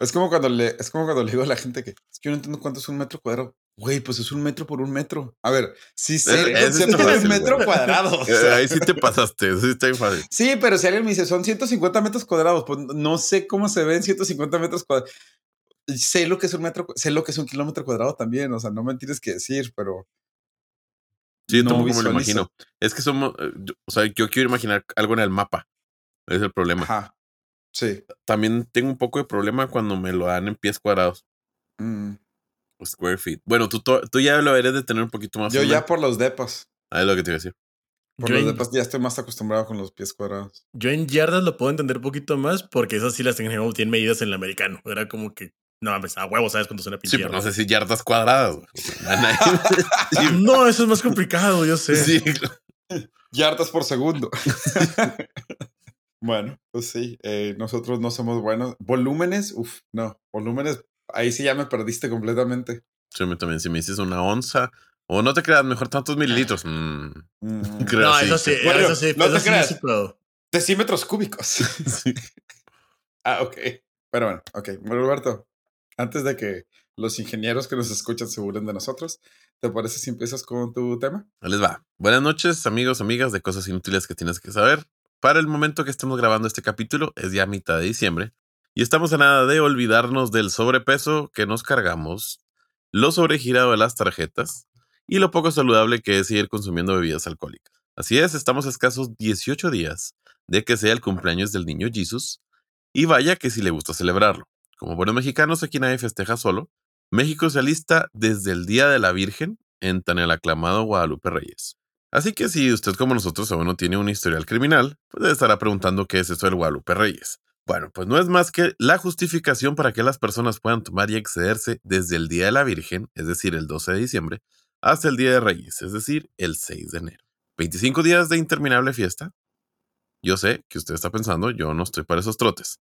Es como cuando le, es como cuando le digo a la gente que es que yo no entiendo cuánto es un metro cuadrado. Güey, pues es un metro por un metro. A ver, sí sé el ese concepto metro güey. cuadrado. o Eh, sea. Ahí sí te pasaste. Sí, está fácil. Sí, pero si alguien me dice son 150 metros cuadrados, pues no sé cómo se ven 150 metros cuadrados. Sé lo que es un metro, sé lo que es un kilómetro cuadrado también, o sea, no me tienes que decir, pero Sí, yo no tampoco me lo imagino. Es que somos. eh, yo- o sea, yo quiero imaginar algo en el mapa. Es el problema. Ajá. Sí. También tengo un poco de problema cuando me lo dan en pies cuadrados. Mm. o Square feet. Bueno, tú, tú ya lo deberías de tener un poquito más. Yo en ya por los depas, Ah, es lo que te iba a decir. por Yo los en- depas ya estoy más acostumbrado con los pies cuadrados. Yo en yardas lo puedo entender un poquito más porque esas sí las tengo tienen medidas en el americano. Era como que, no mames, a huevo, ¿sabes cuánto es una pinche Sí, pero no sé si yardas cuadradas. No, eso es más complicado, yo sé. sí. Yardas por segundo. bueno, pues sí, eh, nosotros no somos buenos. Volúmenes, uff, no, volúmenes, ahí sí ya me perdiste completamente. Sí, también, si me dices una onza, o no te creas, mejor tantos mililitros. Mm, Mm. creo No, eso sí, Bueno, eso sí, no eso te sí, creas. Decímetros cúbicos. sí. Ah, ok. Pero bueno, ok. Bueno, Roberto, antes de que los ingenieros que nos escuchan se burlen de nosotros, ¿te parece si empiezas con tu tema? Les va. Buenas noches, amigos, amigas de cosas inútiles que tienes que saber. Para el momento que estemos grabando este capítulo, es ya mitad de diciembre, y estamos a nada de olvidarnos del sobrepeso que nos cargamos, lo sobregirado de las tarjetas y lo poco saludable que es seguir consumiendo bebidas alcohólicas. Así es, estamos a escasos 18 días de que sea el cumpleaños del niño Jesus, y vaya que si le gusta celebrarlo. Como buenos mexicanos, aquí nadie festeja solo. México se alista desde el Día de la Virgen en tan el aclamado Guadalupe Reyes. Así que si usted como nosotros aún no tiene un historial criminal, pues estará preguntando qué es esto del Guadalupe Reyes. Bueno, pues no es más que la justificación para que las personas puedan tomar y excederse desde el Día de la Virgen, es decir, el 12 de diciembre, hasta el Día de Reyes, es decir, el 6 de enero. 25 días de interminable fiesta. Yo sé que usted está pensando, yo no estoy para esos trotes.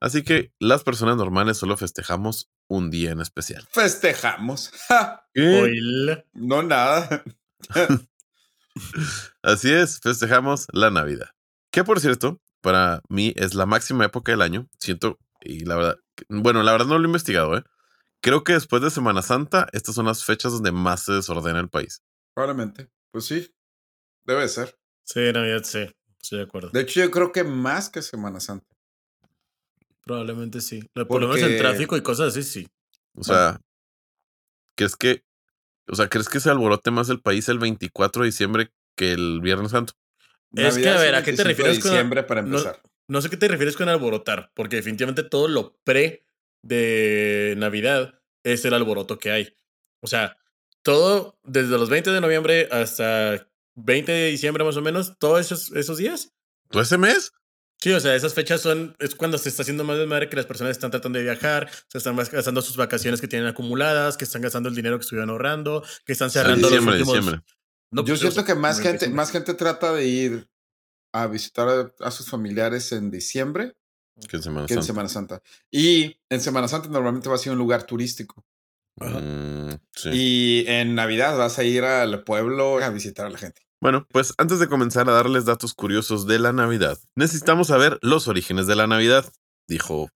Así que las personas normales solo festejamos un día en especial. Festejamos. ¡Ja! No nada. Así es, festejamos la Navidad. Que por cierto, para mí es la máxima época del año. Siento, y la verdad, bueno, la verdad no lo he investigado, ¿eh? Creo que después de Semana Santa, estas son las fechas donde más se desordena el país. Probablemente. Pues sí. Debe ser. Sí, Navidad sí. Estoy de acuerdo. De hecho, yo creo que más que Semana Santa. Probablemente sí. Por lo menos en Porque- tráfico y cosas así, sí. O sea, ¿crees que, o sea, ¿crees que se alborote más el país el 24 de diciembre que el Viernes Santo? Es que, a ver, el ¿a qué te 25 de refieres con- diciembre para no- empezar. No sé qué te refieres con alborotar, porque definitivamente todo lo pre de Navidad es el alboroto que hay. O sea, todo desde los 20 de noviembre hasta 20 de diciembre más o menos, todos esos, esos días. ¿Todo ese mes? Sí, o sea, esas fechas son, es cuando se está haciendo más desmadre que las personas están tratando de viajar, se están gastando sus vacaciones que tienen acumuladas, que están gastando el dinero que estuvieron ahorrando, que están cerrando diciembre, los últimos... diciembre. No, yo pues, siento o sea, que más en gente, diciembre. más gente trata de ir a visitar a, a sus familiares en diciembre Que en Semana que en Santa. Semana Santa. Y en Semana Santa normalmente vas a ir a un lugar turístico. Mm, sí. Y en Navidad vas a ir al pueblo a visitar a la gente. Bueno, pues antes de comenzar a darles datos curiosos de la Navidad, necesitamos saber los orígenes de la Navidad, dijo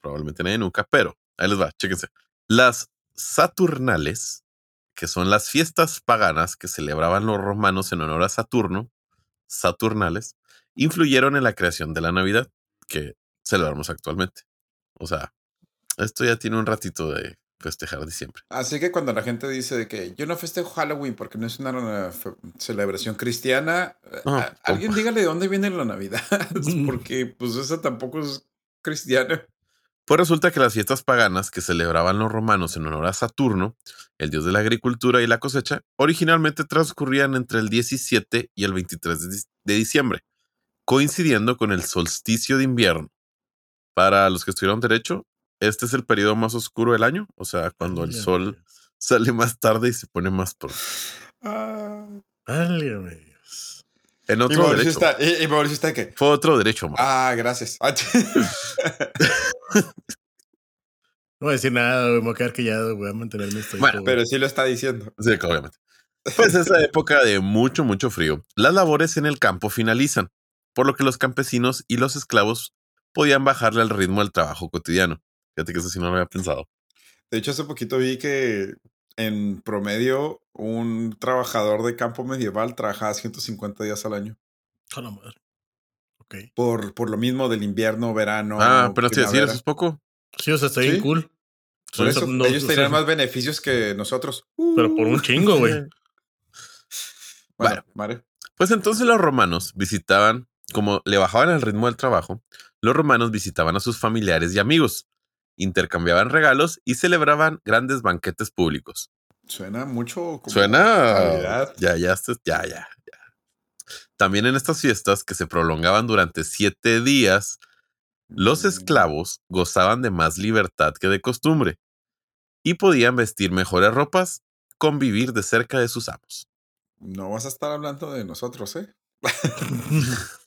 probablemente nadie nunca, pero ahí les va, chéquense. Las Saturnales, que son las fiestas paganas que celebraban los romanos en honor a Saturno, Saturnales, influyeron en la creación de la Navidad, que celebramos actualmente. O sea, esto ya tiene un ratito de festejar diciembre. Así que cuando la gente dice de que yo no festejo Halloween porque no es una celebración cristiana, a- alguien dígale de dónde viene la Navidad, porque pues esa tampoco es cristiana. Pues resulta que las fiestas paganas que celebraban los romanos en honor a Saturno, el dios de la agricultura y la cosecha, originalmente transcurrían entre el 17 y el 23 de, diciembre, coincidiendo con el solsticio de invierno. Para los que estudiaron derecho, este es el periodo más oscuro del año, o sea, cuando el sol sale más tarde y se pone más pronto. Ah. Válgame Dios. En Y otro Mauricio derecho. está, y, y Mauricio está que, Fue otro derecho, Mau. ah, gracias. Ah, No voy a decir nada, voy a quedar callado, voy a mantenerme estoico. Bueno. Pero sí lo está diciendo. Sí, obviamente. Pues esa época de mucho, mucho frío, las labores en el campo finalizan, por lo que los campesinos y los esclavos podían bajarle al ritmo del trabajo cotidiano. Fíjate que eso sí no lo había pensado. De hecho, hace poquito vi que en promedio un trabajador de campo medieval trabajaba 150 días al año. A la madre. Ok. Por, por lo mismo del invierno, verano. ah, pero sí, sí, primavera. eso es poco. Sí, o sea, está bien Sí. cool. Por Sí, eso no, ellos sea, más beneficios que nosotros. Pero por un chingo, güey. Bueno, Bueno. vale. Pues entonces los romanos visitaban, como le bajaban el ritmo del trabajo, los romanos visitaban a sus familiares y amigos, intercambiaban regalos y celebraban grandes banquetes públicos. Suena mucho como Suena. Ya, ya, ya, ya. También en estas fiestas que se prolongaban durante siete días, los Mm, esclavos gozaban de más libertad que de costumbre y podían vestir mejores ropas, convivir de cerca de sus amos. No vas a estar hablando de nosotros, ¿eh?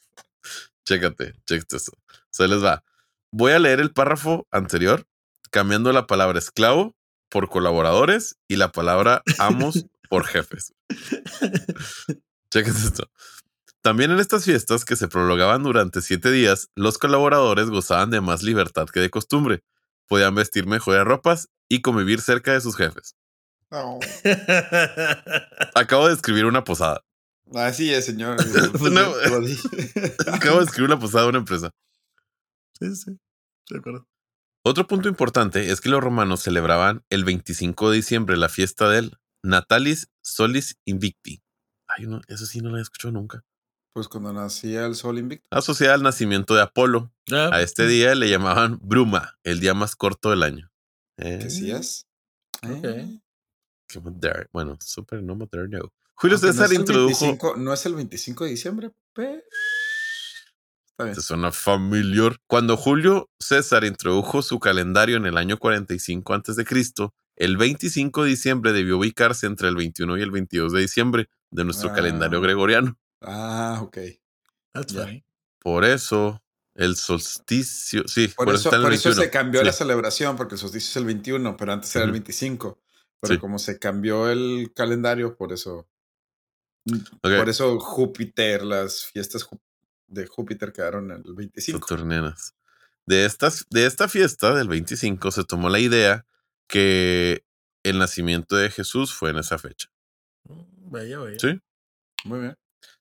Chécate, chécate eso. Se les va. Voy a leer el párrafo anterior, cambiando la palabra esclavo por colaboradores y la palabra amos por jefes. Chécate esto. También en estas fiestas que se prolongaban durante siete días, los colaboradores gozaban de más libertad que de costumbre. Podían vestir mejores ropas y convivir cerca de sus jefes. No. Acabo de escribir una posada. Así es, señor. No. Acabo de escribir una posada de una empresa. Sí, sí. De acuerdo. Otro punto importante es que los romanos celebraban el 25 de diciembre la fiesta del Natalis Solis Invicti. Ay, no, eso sí no lo he escuchado nunca. Pues cuando nacía el sol invicto. Asociada al nacimiento de Apolo. Ah, A este día le llamaban Bruma, el día más corto del año. Eh, ¿Qué sí es? Ok. Eh, qué moderno. Bueno, súper no moderno. Julio aunque no César es el introdujo. 25 no es el 25 de diciembre, pero... Bien. Te suena familiar. Cuando Julio César introdujo su calendario en el año 45 a.C., el 25 de diciembre debió ubicarse entre el 21 y el 22 de diciembre de nuestro Ah. calendario gregoriano. Ah, ok. That's Ya. funny. Por eso, el solsticio. Sí, Por, eso, está en el por eso 21. se cambió Sí. la celebración, porque el solsticio es el 21, pero antes era el Ujú. 25. Pero Sí. como se cambió el calendario, por eso. Por eso Júpiter, las fiestas de Júpiter quedaron en el 25. Saturnianas. De, estas, de esta fiesta del 25 se tomó la idea que el nacimiento de Jesús fue en esa fecha. Mm, Vaya, vaya. Sí. Muy bien.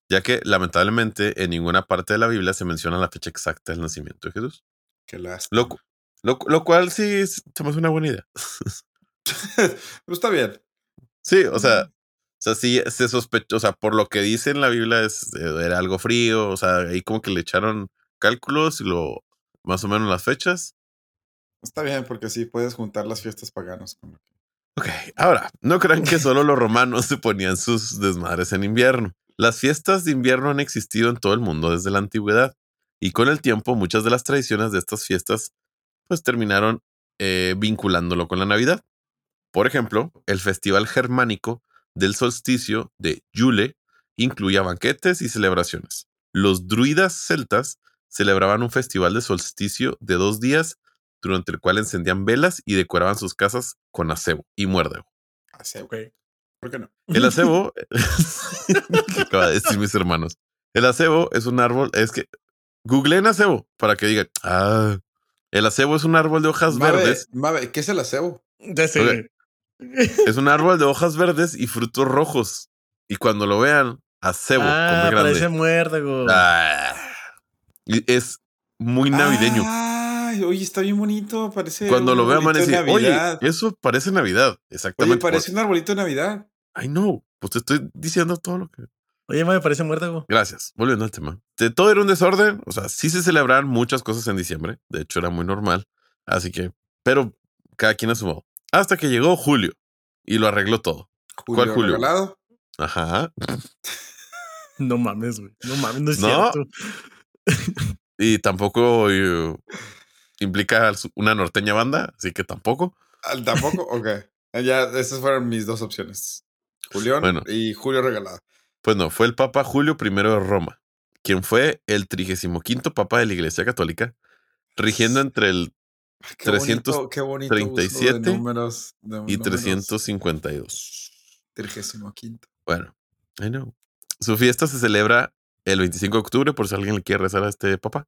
ya que lamentablemente en ninguna parte de la Biblia se menciona la fecha exacta del nacimiento de Jesús. Qué lástima. Lo, lo, lo cual sí es- se me hace una buena idea. Pero está bien. Sí, o sea, o sea, sí se sospechó, o sea, por lo que dice en la Biblia es, eh, era algo frío, o sea, ahí como que le echaron cálculos y lo, más o menos las fechas. Está bien, porque así puedes juntar las fiestas paganas con lo que- Ok, ahora, no crean que solo los romanos se ponían sus desmadres en invierno. Las fiestas de invierno han existido en todo el mundo desde la antigüedad y con el tiempo muchas de las tradiciones de estas fiestas pues terminaron eh, vinculándolo con la Navidad. Por ejemplo, el festival germánico del solsticio de Yule incluía banquetes y celebraciones. Los druidas celtas celebraban un festival de solsticio de dos días durante el cual encendían velas y decoraban sus casas con acebo y muérdago. Acebo. Ok. ¿Por qué no? El acebo, que acaba de decir mis hermanos. El acebo es un árbol, es que googleen acebo para que digan, ah, el acebo es un árbol de hojas Mabe, verdes, Mabe, ¿qué es el acebo? Ya sé. Ok. güey. Es un árbol de hojas verdes y frutos rojos. Y cuando lo vean, acebo, con ah, grande. parece muérdago. Ah. Es muy navideño. Ay, oye, está bien bonito. Parece. cuando lo vean van a decir, oye, Navidad. eso parece Navidad. Exactamente. Oye, parece un arbolito de Navidad. Ay, no, pues te estoy diciendo todo lo que... Oye, me parece muérdago. Gracias. Volviendo al tema. De todo era un desorden. O sea, sí se celebraban muchas cosas en diciembre. De hecho, era muy normal. Así que, pero cada quien a su modo. Hasta que llegó julio y lo arregló todo. ¿Cuál Julio? regalado? Ajá. No mames, güey. No mames, no es No. cierto. Y tampoco eh, implica una norteña banda. Así que tampoco. Ah, ¿Tampoco? ok. Ya, esas fueron mis dos opciones. Julián Bueno. y Julio regalado. Pues no, fue el Papa Julio I de Roma, quien fue el 35 Papa de la Iglesia Católica, rigiendo entre el Qué bonito, qué bonito de 337 números, de y números. 352. Trigésimo quinto. Bueno, I know. Su fiesta se celebra el 25 de octubre, por si alguien le quiere rezar a este papá.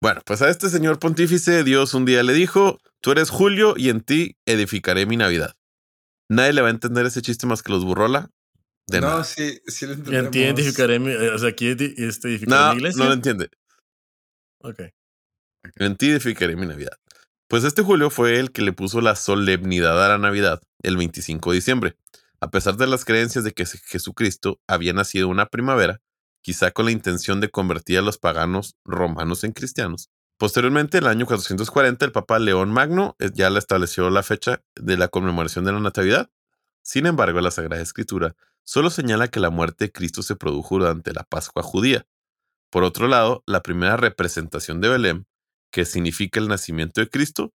Bueno, pues a este señor pontífice, Dios un día le dijo: Tú eres Julio y en ti edificaré mi Navidad. Nadie le va a entender ese chiste más que los burrola. De no, nada. sí, sí lo Y en entendemos. ti identificaré mi, o sea, aquí este, edificaré No, mi iglesia. no lo entiende. Ok. En ti edificaré mi Navidad. Pues este Julio fue el que le puso la solemnidad a la Navidad el 25 de diciembre. A pesar de las creencias de que Jesucristo había nacido una primavera, quizá con la intención de convertir a los paganos romanos en cristianos. Posteriormente, en el año 440, el Papa León Magno eh, ya le estableció la fecha de la conmemoración de la Natividad. Sin embargo, la Sagrada Escritura solo señala que la muerte de Cristo se produjo durante la Pascua judía. Por otro lado, la primera representación de Belén que significa el nacimiento de Cristo.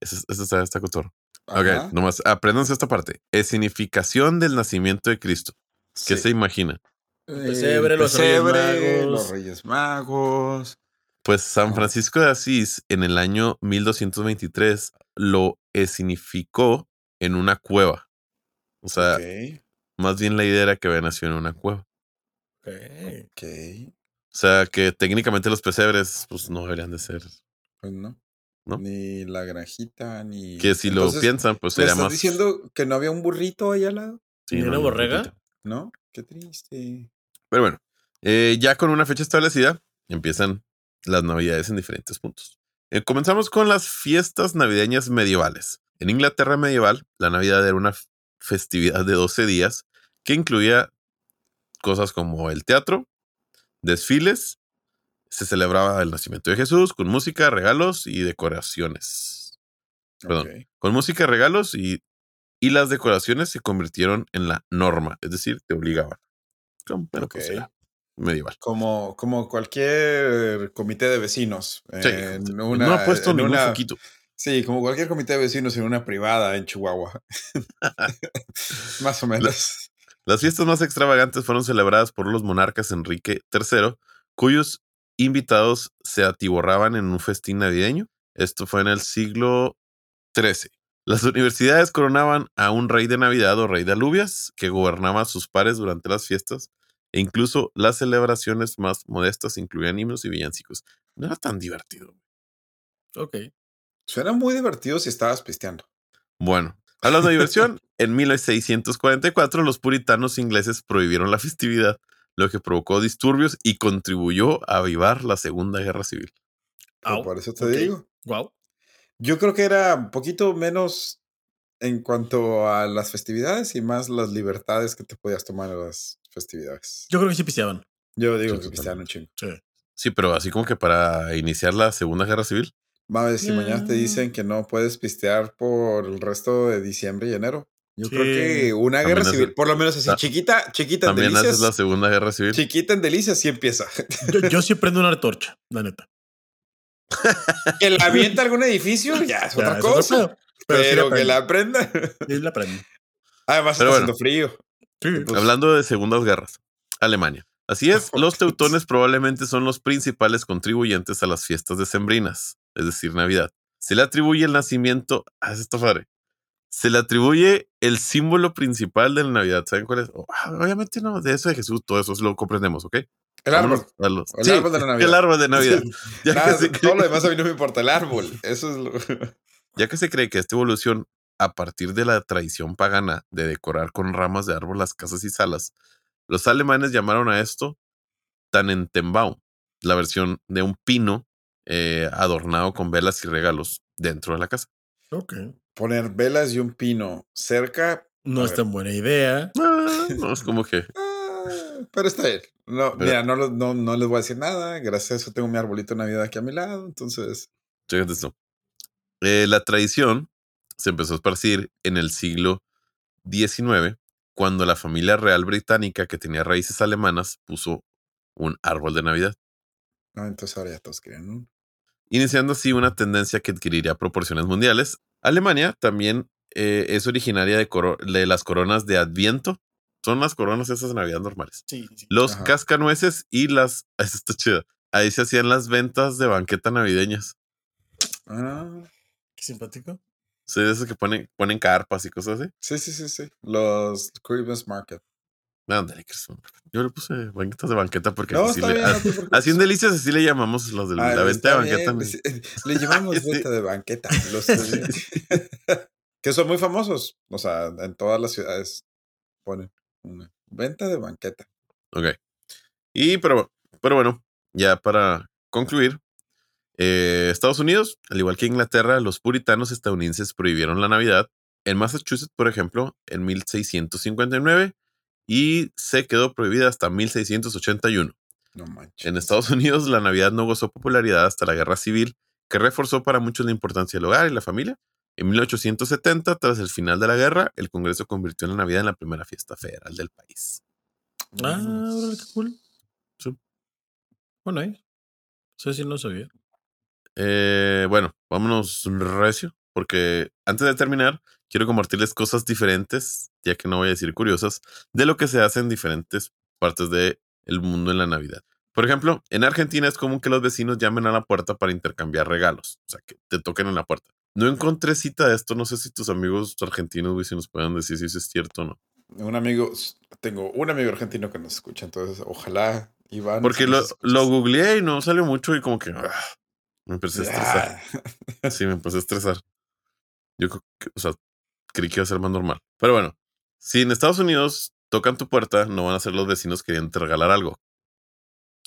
Eso, es- eso está, está cotorro. Ok, nomás apréndanse esta parte. Es significación del nacimiento de Cristo. ¿Qué Sí. se imagina? Pesebre, los Reyes. Los Reyes Magos. Pues San. Francisco de Asís, en el año 1223, lo escenificó en una cueva. O sea, más bien la idea era que había nacido en una cueva. Ok. Ok. O sea, que técnicamente los pesebres, pues no deberían de ser. Pues no. ¿No? Ni la granjita, ni. Que si Entonces, lo piensan, pues ¿Me sería estás más. diciendo que no había un burrito ahí al lado? Sí, ¿Ni una no, borrega? ¿No? Qué triste. Pero bueno, eh, ya con una fecha establecida, empiezan las navidades en diferentes puntos. Eh, comenzamos con las fiestas navideñas medievales. En Inglaterra medieval, la Navidad era una festividad de 12 días que incluía cosas como el teatro, desfiles, se celebraba el nacimiento de Jesús con música, regalos y decoraciones. Perdón. Con música, regalos y, y las decoraciones se convirtieron en la norma, es decir, te obligaban. Como- pues Ok. era medieval. Como, como cualquier comité de vecinos. Sí, en una, no ha puesto en ningún una- foquito. Sí, como cualquier comité de vecinos en una privada en Chihuahua. Más o menos. Las fiestas más extravagantes fueron celebradas por los monarcas Enrique III, cuyos invitados se atiborraban en un festín navideño. Esto fue en el siglo XIII. Las universidades coronaban a un rey de Navidad o rey de alubias que gobernaba a sus pares durante las fiestas e incluso las celebraciones más modestas incluían himnos y villancicos. No era tan divertido. Ok. Suena muy divertido si estabas pisteando. Bueno, hablando de diversión, en 1644 los puritanos ingleses prohibieron la festividad, lo que provocó disturbios y contribuyó a avivar la Segunda Guerra Civil. Au, por eso te ok. digo. Wow. Yo creo que era un poquito menos en cuanto a las festividades y más las libertades que te podías tomar en las festividades. Yo creo que sí pisteaban. Yo digo Sí, que pistean un chingo. Sí. Sí, pero así como que para iniciar la Segunda Guerra Civil. Mames, si mañana te Mm. dicen que no puedes pistear por el resto de diciembre y enero. Yo Sí. creo que una También guerra hace- civil, por lo menos así, ta- chiquita, chiquita en También delicias. haces la Segunda Guerra Civil. Chiquita en delicias sí empieza. Yo, yo sí prendo una antorcha, la neta. que la avienta algún edificio, ya es Ya, otra es otro cosa. pero sí que la aprenda. Sí la prendo. Además Pero está bueno. haciendo frío. Sí. Hablando de segundas guerras, Alemania. Así es, los teutones probablemente son los principales contribuyentes a las fiestas decembrinas, es decir, Navidad. Se le atribuye el nacimiento, ah, esto padre. Se le atribuye el símbolo principal de la Navidad. ¿Saben cuál es? Oh, obviamente no, de eso de Jesús, todo eso lo comprendemos, ¿ok? El árbol. El Sí, árbol de la Navidad. El árbol de Navidad. Ya, Nada, que se todo lo demás a mí no me importa. El árbol. Eso es lo. ya que se cree que esta evolución, a partir de la tradición pagana de decorar con ramas de árbol las casas y salas, los alemanes llamaron a esto Tannenbaum, la versión de un pino eh, adornado con velas y regalos dentro de la casa. Ok. Poner velas y un pino cerca. No A es tan buena idea. Ah, no, es como que ah, pero está bien. No, Pero- mira, no, no, no les voy a decir nada. Gracias a eso tengo mi arbolito de Navidad aquí a mi lado. Entonces, Chécate esto. Eh, la tradición se empezó a esparcir en el siglo XIX, cuando la familia real británica, que tenía raíces alemanas, puso un árbol de Navidad, no, entonces ahora ya todos quieren uno. iniciando así una tendencia que adquiriría proporciones mundiales. Alemania también eh, es originaria de, las coronas de Adviento. Son las coronas esas de Navidad normales. Sí, sí. Los Ajá. cascanueces y las... Eso está chido. Ahí se hacían las ventas de banqueta navideñas. Ah, Qué simpático. Sí, de esos que ponen, ponen carpas y cosas así. sí, sí, sí, sí. Los Christmas Market. Que son- Yo le puse banquetas de banqueta porque No, así, le, bien. no así en delicias así le llamamos los de la venta de banqueta. bien, Le, le llamamos venta de banqueta. Los que son muy famosos. O sea, en todas las ciudades ponen una venta de banqueta. Ok. Y pero, pero bueno, ya para concluir, eh, Estados Unidos, al igual que Inglaterra, los puritanos estadounidenses prohibieron la Navidad. En Massachusetts, por ejemplo, en 1659 y se quedó prohibida hasta 1681. No manches. En Estados Unidos, la Navidad no gozó popularidad hasta la Guerra Civil, que reforzó para muchos la importancia del hogar y la familia. En 1870, tras el final de la guerra, el Congreso convirtió la Navidad en la primera fiesta federal del país. Ah, qué cool. Sí. Bueno, ahí. Eso sí no sabía. Eh, bueno, vámonos recio, porque antes de terminar, quiero compartirles cosas diferentes, ya que no voy a decir curiosas, de lo que se hace en diferentes partes del mundo en la Navidad. Por ejemplo, en Argentina es común que los vecinos llamen a la puerta para intercambiar regalos, o sea, que te toquen en la puerta. No encontré cita de esto, no sé si tus amigos argentinos, güey, si nos puedan decir si eso es cierto o no. Un amigo, tengo un amigo argentino que nos escucha, entonces ojalá Iván. Porque si lo, lo googleé y no salió mucho y como que ah, me empecé a estresar. Sí, me empecé a estresar. Yo creo que, o sea, creí que iba a ser más normal. Pero bueno, si en Estados Unidos tocan tu puerta, no van a ser los vecinos queriendo regalar algo.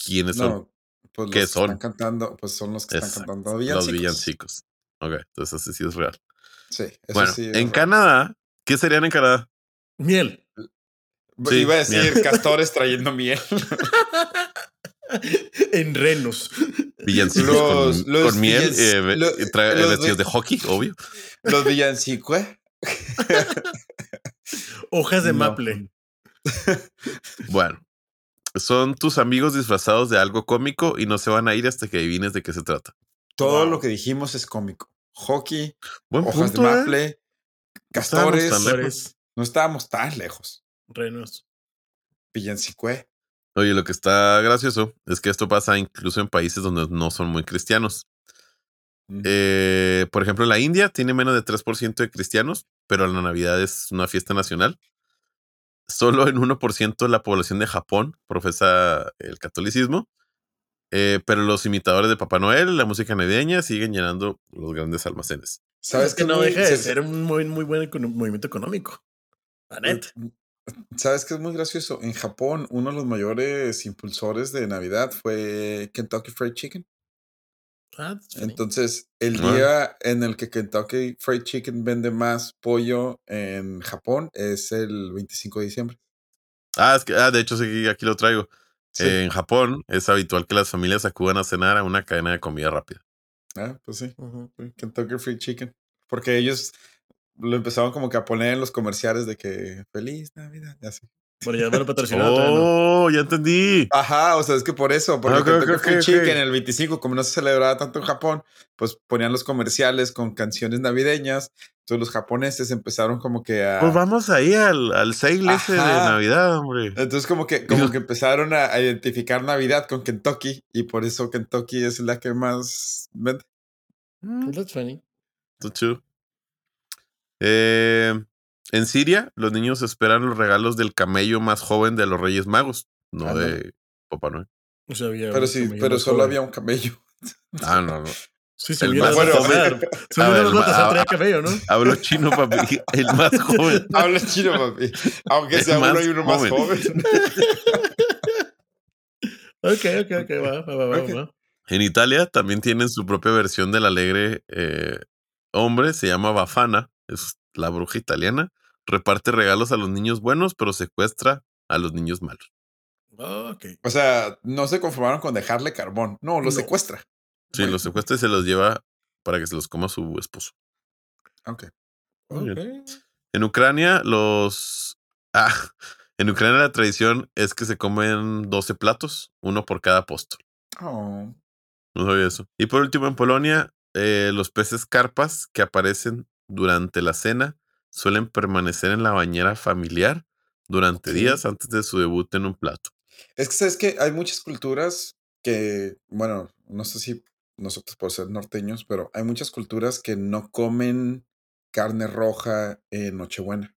¿Quiénes son? pues ¿Qué los que son? están cantando, pues son los que están cantando Los villancicos. villancicos. Ok, entonces ese sí es real. Sí, eso bueno, sí. es en real. Canadá, ¿qué serían en Canadá? Miel. sí, Iba a decir miel. castores trayendo miel. en renos. Villancicos Los- con, los con miel, villanc- eh, lo- los vestidos de hockey, obvio. Los villancicos. ¿eh? Hojas de No. maple. Bueno, son tus amigos disfrazados de algo cómico y no se van a ir hasta que adivines de qué se trata. Todo Wow. lo que dijimos es cómico. Hockey, Buen hojas punto, de ¿eh? maple, castores. No estábamos tan lejos. renos. Villancicue. Oye, lo que está gracioso es que esto pasa incluso en países donde no son muy cristianos. Ujú. Eh, por ejemplo, la India tiene menos de 3% de cristianos, pero la Navidad es una fiesta nacional. Solo en 1% de la población de Japón profesa el catolicismo. Eh, pero los imitadores de Papá Noel, la música navideña, siguen llenando los grandes almacenes. ¿Sabes es que no deja de se- ser un muy, muy buen movimiento económico. La neta. ¿Sabes qué es muy gracioso? En Japón, uno de los mayores impulsores de Navidad fue Kentucky Fried Chicken. Ah. Entonces, el Ah. día en el que Kentucky Fried Chicken vende más pollo en Japón es el 25 de diciembre. Ah, es que, ah, de hecho, sí, aquí lo traigo. Sí. En Japón es habitual que las familias acudan a cenar a una cadena de comida rápida. Ah, pues sí, Kentucky Fried Chicken. Porque ellos lo empezaron como que a poner en los comerciales de que feliz Navidad, y así. Bueno, ya me lo patrocinaron. todavía no. ¡Oh! Ya entendí. Ajá, o sea, es que por eso, porque Ah, ok, Kentucky ok, Fried ok, Chicken ok. el 25, como no se celebraba tanto en Japón, pues ponían los comerciales con canciones navideñas. Entonces los japoneses empezaron como que a... Pues vamos ahí al, al sale ese de. Navidad, hombre. Entonces como que, como que empezaron a, identificar Navidad con Kentucky y por eso Kentucky es la que más vende. Mm, That's funny. está chido. Eh, en Siria, los niños esperan los regalos del camello más joven de los Reyes Magos, no de Papá Noel. O sea, había Pero sí, pero solo joven. había un camello. Ah, no, no. Sí, el según yo, más. Hablo chino, papi. El más joven. Habla chino, papi. Aunque El sea uno más y uno más joven. joven. Ok, ok, ok, va, va, va, va, Ok. va. En Italia también tienen su propia versión del alegre eh, hombre, se llama Bafana, es la bruja italiana. Reparte regalos a los niños buenos, pero secuestra a los niños malos. Oh, ok. O sea, no se conformaron con dejarle carbón. No, lo No. secuestra. Sí, Bueno. los secuestra y se los lleva para que se los coma su esposo. Ok. Muy Ok. En Ucrania, los. Ah, en Ucrania la tradición es que se comen 12 platos, uno por cada apóstol. Oh. No sabía eso. Y por último, en Polonia, eh, los peces carpas que aparecen durante la cena suelen permanecer en la bañera familiar durante días antes de su debut en un plato. Es que sabes que hay muchas culturas que, bueno, no sé si nosotros por ser norteños, pero hay muchas culturas que no comen carne roja en Nochebuena.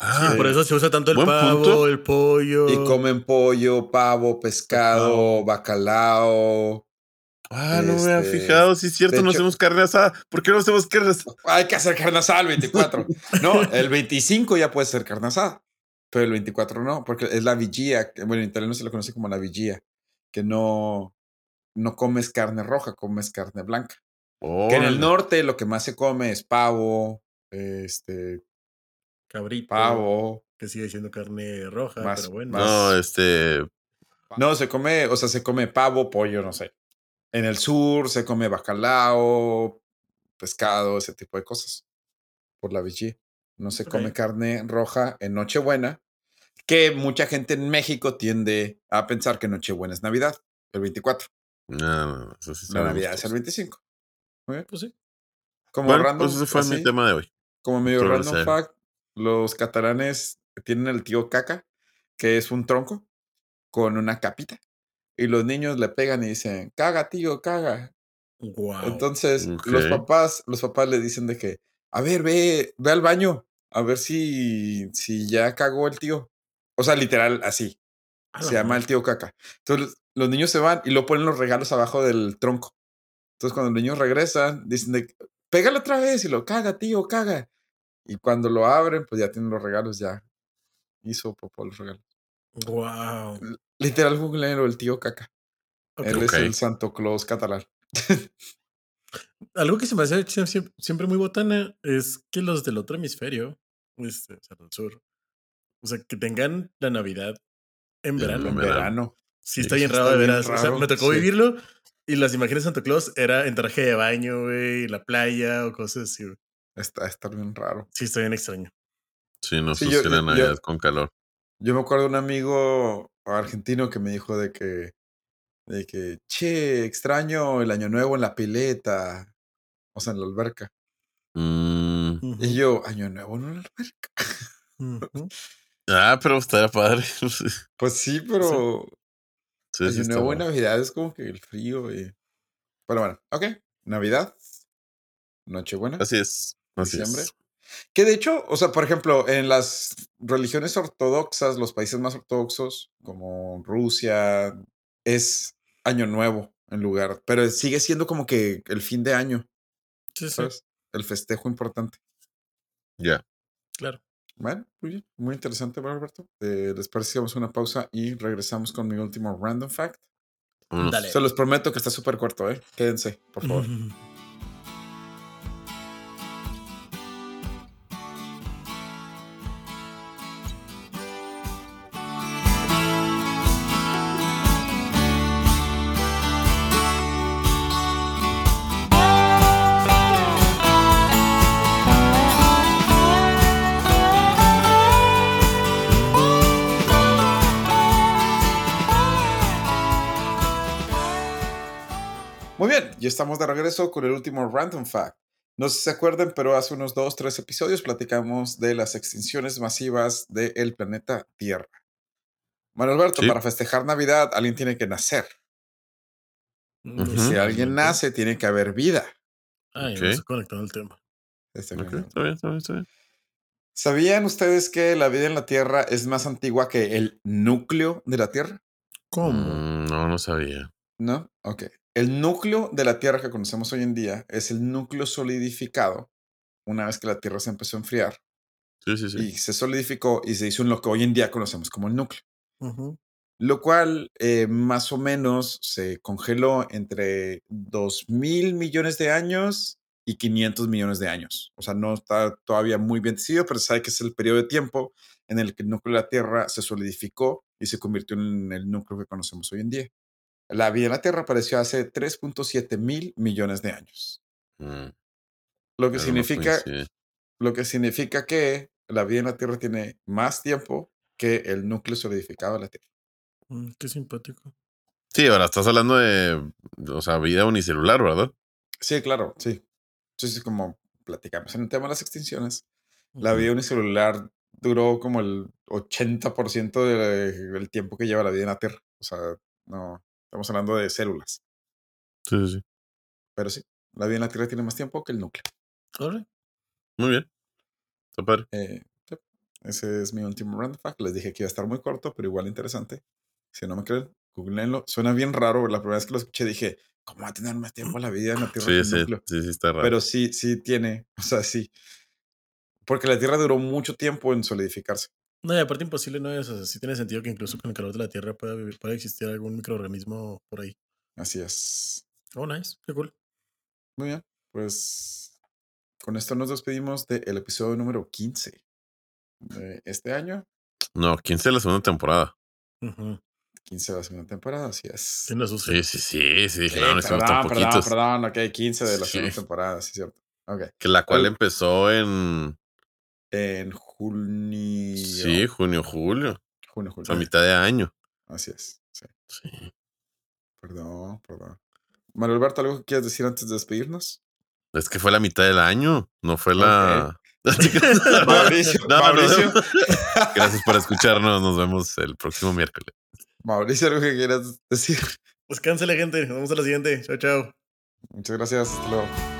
Ah, Por eso se usa tanto el pavo, punto. el pollo. Y comen pollo, pavo, pescado, Pescado. bacalao. Ah, no me había este, fijado. Sí, es cierto, de no hecho- hacemos carne asada. ¿Por qué no hacemos carne asada? Hay que hacer carne asada el 24. No, el 25 ya puede ser carne asada, pero el 24 no, porque es la vigilia. que, Bueno, en italiano se lo conoce como la vigilia, que no, no comes carne roja, comes carne blanca. Que en el norte lo que más se come es pavo, este, Cabrito. pavo. Que sigue siendo carne roja, Más- pero bueno. más- No, este. No, se come, o sea, se come pavo, pollo, no sé. En el sur se come bacalao, pescado, ese tipo de cosas. Por la vigilia. No se come carne roja en Nochebuena, que mucha gente en México tiende a pensar que Nochebuena es Navidad, el 24. No, no, eso sí La Navidad es el todos. 25. Pues sí. Como Bueno, random, pues ese fue mi tema de hoy. como medio random fact, los catalanes tienen el tío caca, que es un tronco con una capita. Y los niños le pegan y dicen, caga, tío, caga. Wow. Entonces, los papás, los papás le dicen de que, a ver, ve, ve al baño, a ver si, si ya cagó el tío. O sea, literal, así. Se llama el tío caca. Entonces, los niños se van y lo ponen los regalos abajo del tronco. Entonces, cuando los niños regresan, dicen de, pégalo otra vez y lo caga, tío, caga. Y cuando lo abren, pues ya tienen los regalos, ya hizo popó los regalos. Wow. Literal, googleenlo, el tío caca. Él es el Santo Claus catalán. Algo que se me hace sie- sie- siempre muy botana es que los del otro hemisferio, este, o sea, del sur, o sea, que tengan la Navidad en verano. En verano. Sí, está bien raro de veras. O sea, me tocó sí. vivirlo y las imágenes de Santa Claus era en traje de baño, güey, la playa o cosas así. güey. Está, está bien raro. Sí, está bien extraño. Sí, no Sí, yo- Navidad yo- con calor. Yo me acuerdo de un amigo argentino que me dijo de que, de que, che, extraño el año nuevo en la pileta, o sea, en la alberca. Mm, Y yo, año nuevo en la alberca. Ah, pero estaría padre. Pues sí, pero Sí, sí, año nuevo y. Navidad es como que el frío. Y... Pero bueno, ok. Navidad, Nochebuena, Así es. Así diciembre. es. Que de hecho, o sea, por ejemplo, en las religiones ortodoxas, los países más ortodoxos, como Rusia, es año nuevo en lugar, pero sigue siendo como que el fin de año, Sí, sí, ¿sabes? El festejo importante. Ya. claro. Bueno, muy bien. Muy interesante, Alberto. Eh, les parece que hagamos una pausa y regresamos con mi último random fact. Dale. Se los prometo que está súper corto, ¿eh? Quédense, por favor. ya estamos de regreso con el último random fact. No sé si se acuerdan, pero hace unos dos, tres episodios platicamos de las extinciones masivas del planeta Tierra. Bueno, Alberto, Sí. para festejar Navidad, alguien tiene que nacer. Si alguien nace, tiene que haber vida. Ay, Ok. no conectó el tema. Este, Está bien, está bien, está bien. ¿Sabían ustedes que la vida en la Tierra es más antigua que el núcleo de la Tierra? ¿Cómo? Mm, no, no sabía. ¿No? Ok. El núcleo de la Tierra que conocemos hoy en día es el núcleo solidificado una vez que la Tierra se empezó a enfriar Sí, sí, sí. y se solidificó y se hizo en lo que hoy en día conocemos como el núcleo. Lo cual eh, más o menos se congeló entre 2 mil millones de años y 500 millones de años. O sea, no está todavía muy bien decidido, pero se sabe que es el periodo de tiempo en el que el núcleo de la Tierra se solidificó y se convirtió en el núcleo que conocemos hoy en día. La vida en la Tierra apareció hace 3.7 mil millones de años. Mm, Lo que pero significa lo que significa que la vida en la Tierra tiene más tiempo que el núcleo solidificado de la Tierra. Mm, Qué simpático. Sí, ahora estás hablando de, o sea, vida unicelular, ¿verdad? Sí, claro, sí. Sí, como platicamos en el tema de las extinciones, la vida unicelular duró como el 80% de- del tiempo que lleva la vida en la Tierra. O sea, no, estamos hablando de células. Sí, sí, sí. Pero sí, la vida en la Tierra tiene más tiempo que el núcleo. Muy bien. Está padre. Eh, ese es mi último random fact. Les dije que iba a estar muy corto, pero igual interesante. Si no me creen, googleenlo. Suena bien raro. La primera vez que lo escuché dije, ¿cómo va a tener más tiempo la vida en la Tierra que Sí, el sí, núcleo? sí, sí, está raro. Pero sí, sí tiene. O sea, sí. Porque la Tierra duró mucho tiempo en solidificarse. No, y aparte imposible no es. O sea, sí tiene sentido que incluso con el calor de la Tierra pueda, vivir- pueda existir algún microorganismo por ahí. Así es. Oh, nice. Qué cool. Muy bien. Pues con esto nos despedimos del episodio número 15 de este año. No, 15 de la segunda temporada. Ujú. 15 de la segunda temporada, así es. Sus Sí, sí, sí, sí, dije, Sí, no, no hicimos tan perdón, perdón, poquitos. perdón. Ok, 15 de la Sí. segunda temporada, sí, cierto. Ok. Que la cual Al- empezó en, En junio. sí, junio, julio, Junio, o julio. sea, mitad de año. Así es. Sí. Sí. Perdón, perdón. Mario Alberto, ¿algo que quieras decir antes de despedirnos? Es que fue la mitad del año, no fue la... Mauricio, No, Mauricio. no. Gracias por escucharnos, nos vemos el próximo miércoles. Mauricio, ¿algo que quieras decir? Pues gente. Nos vemos a la siguiente. Chao, chao. Muchas gracias. Hasta luego.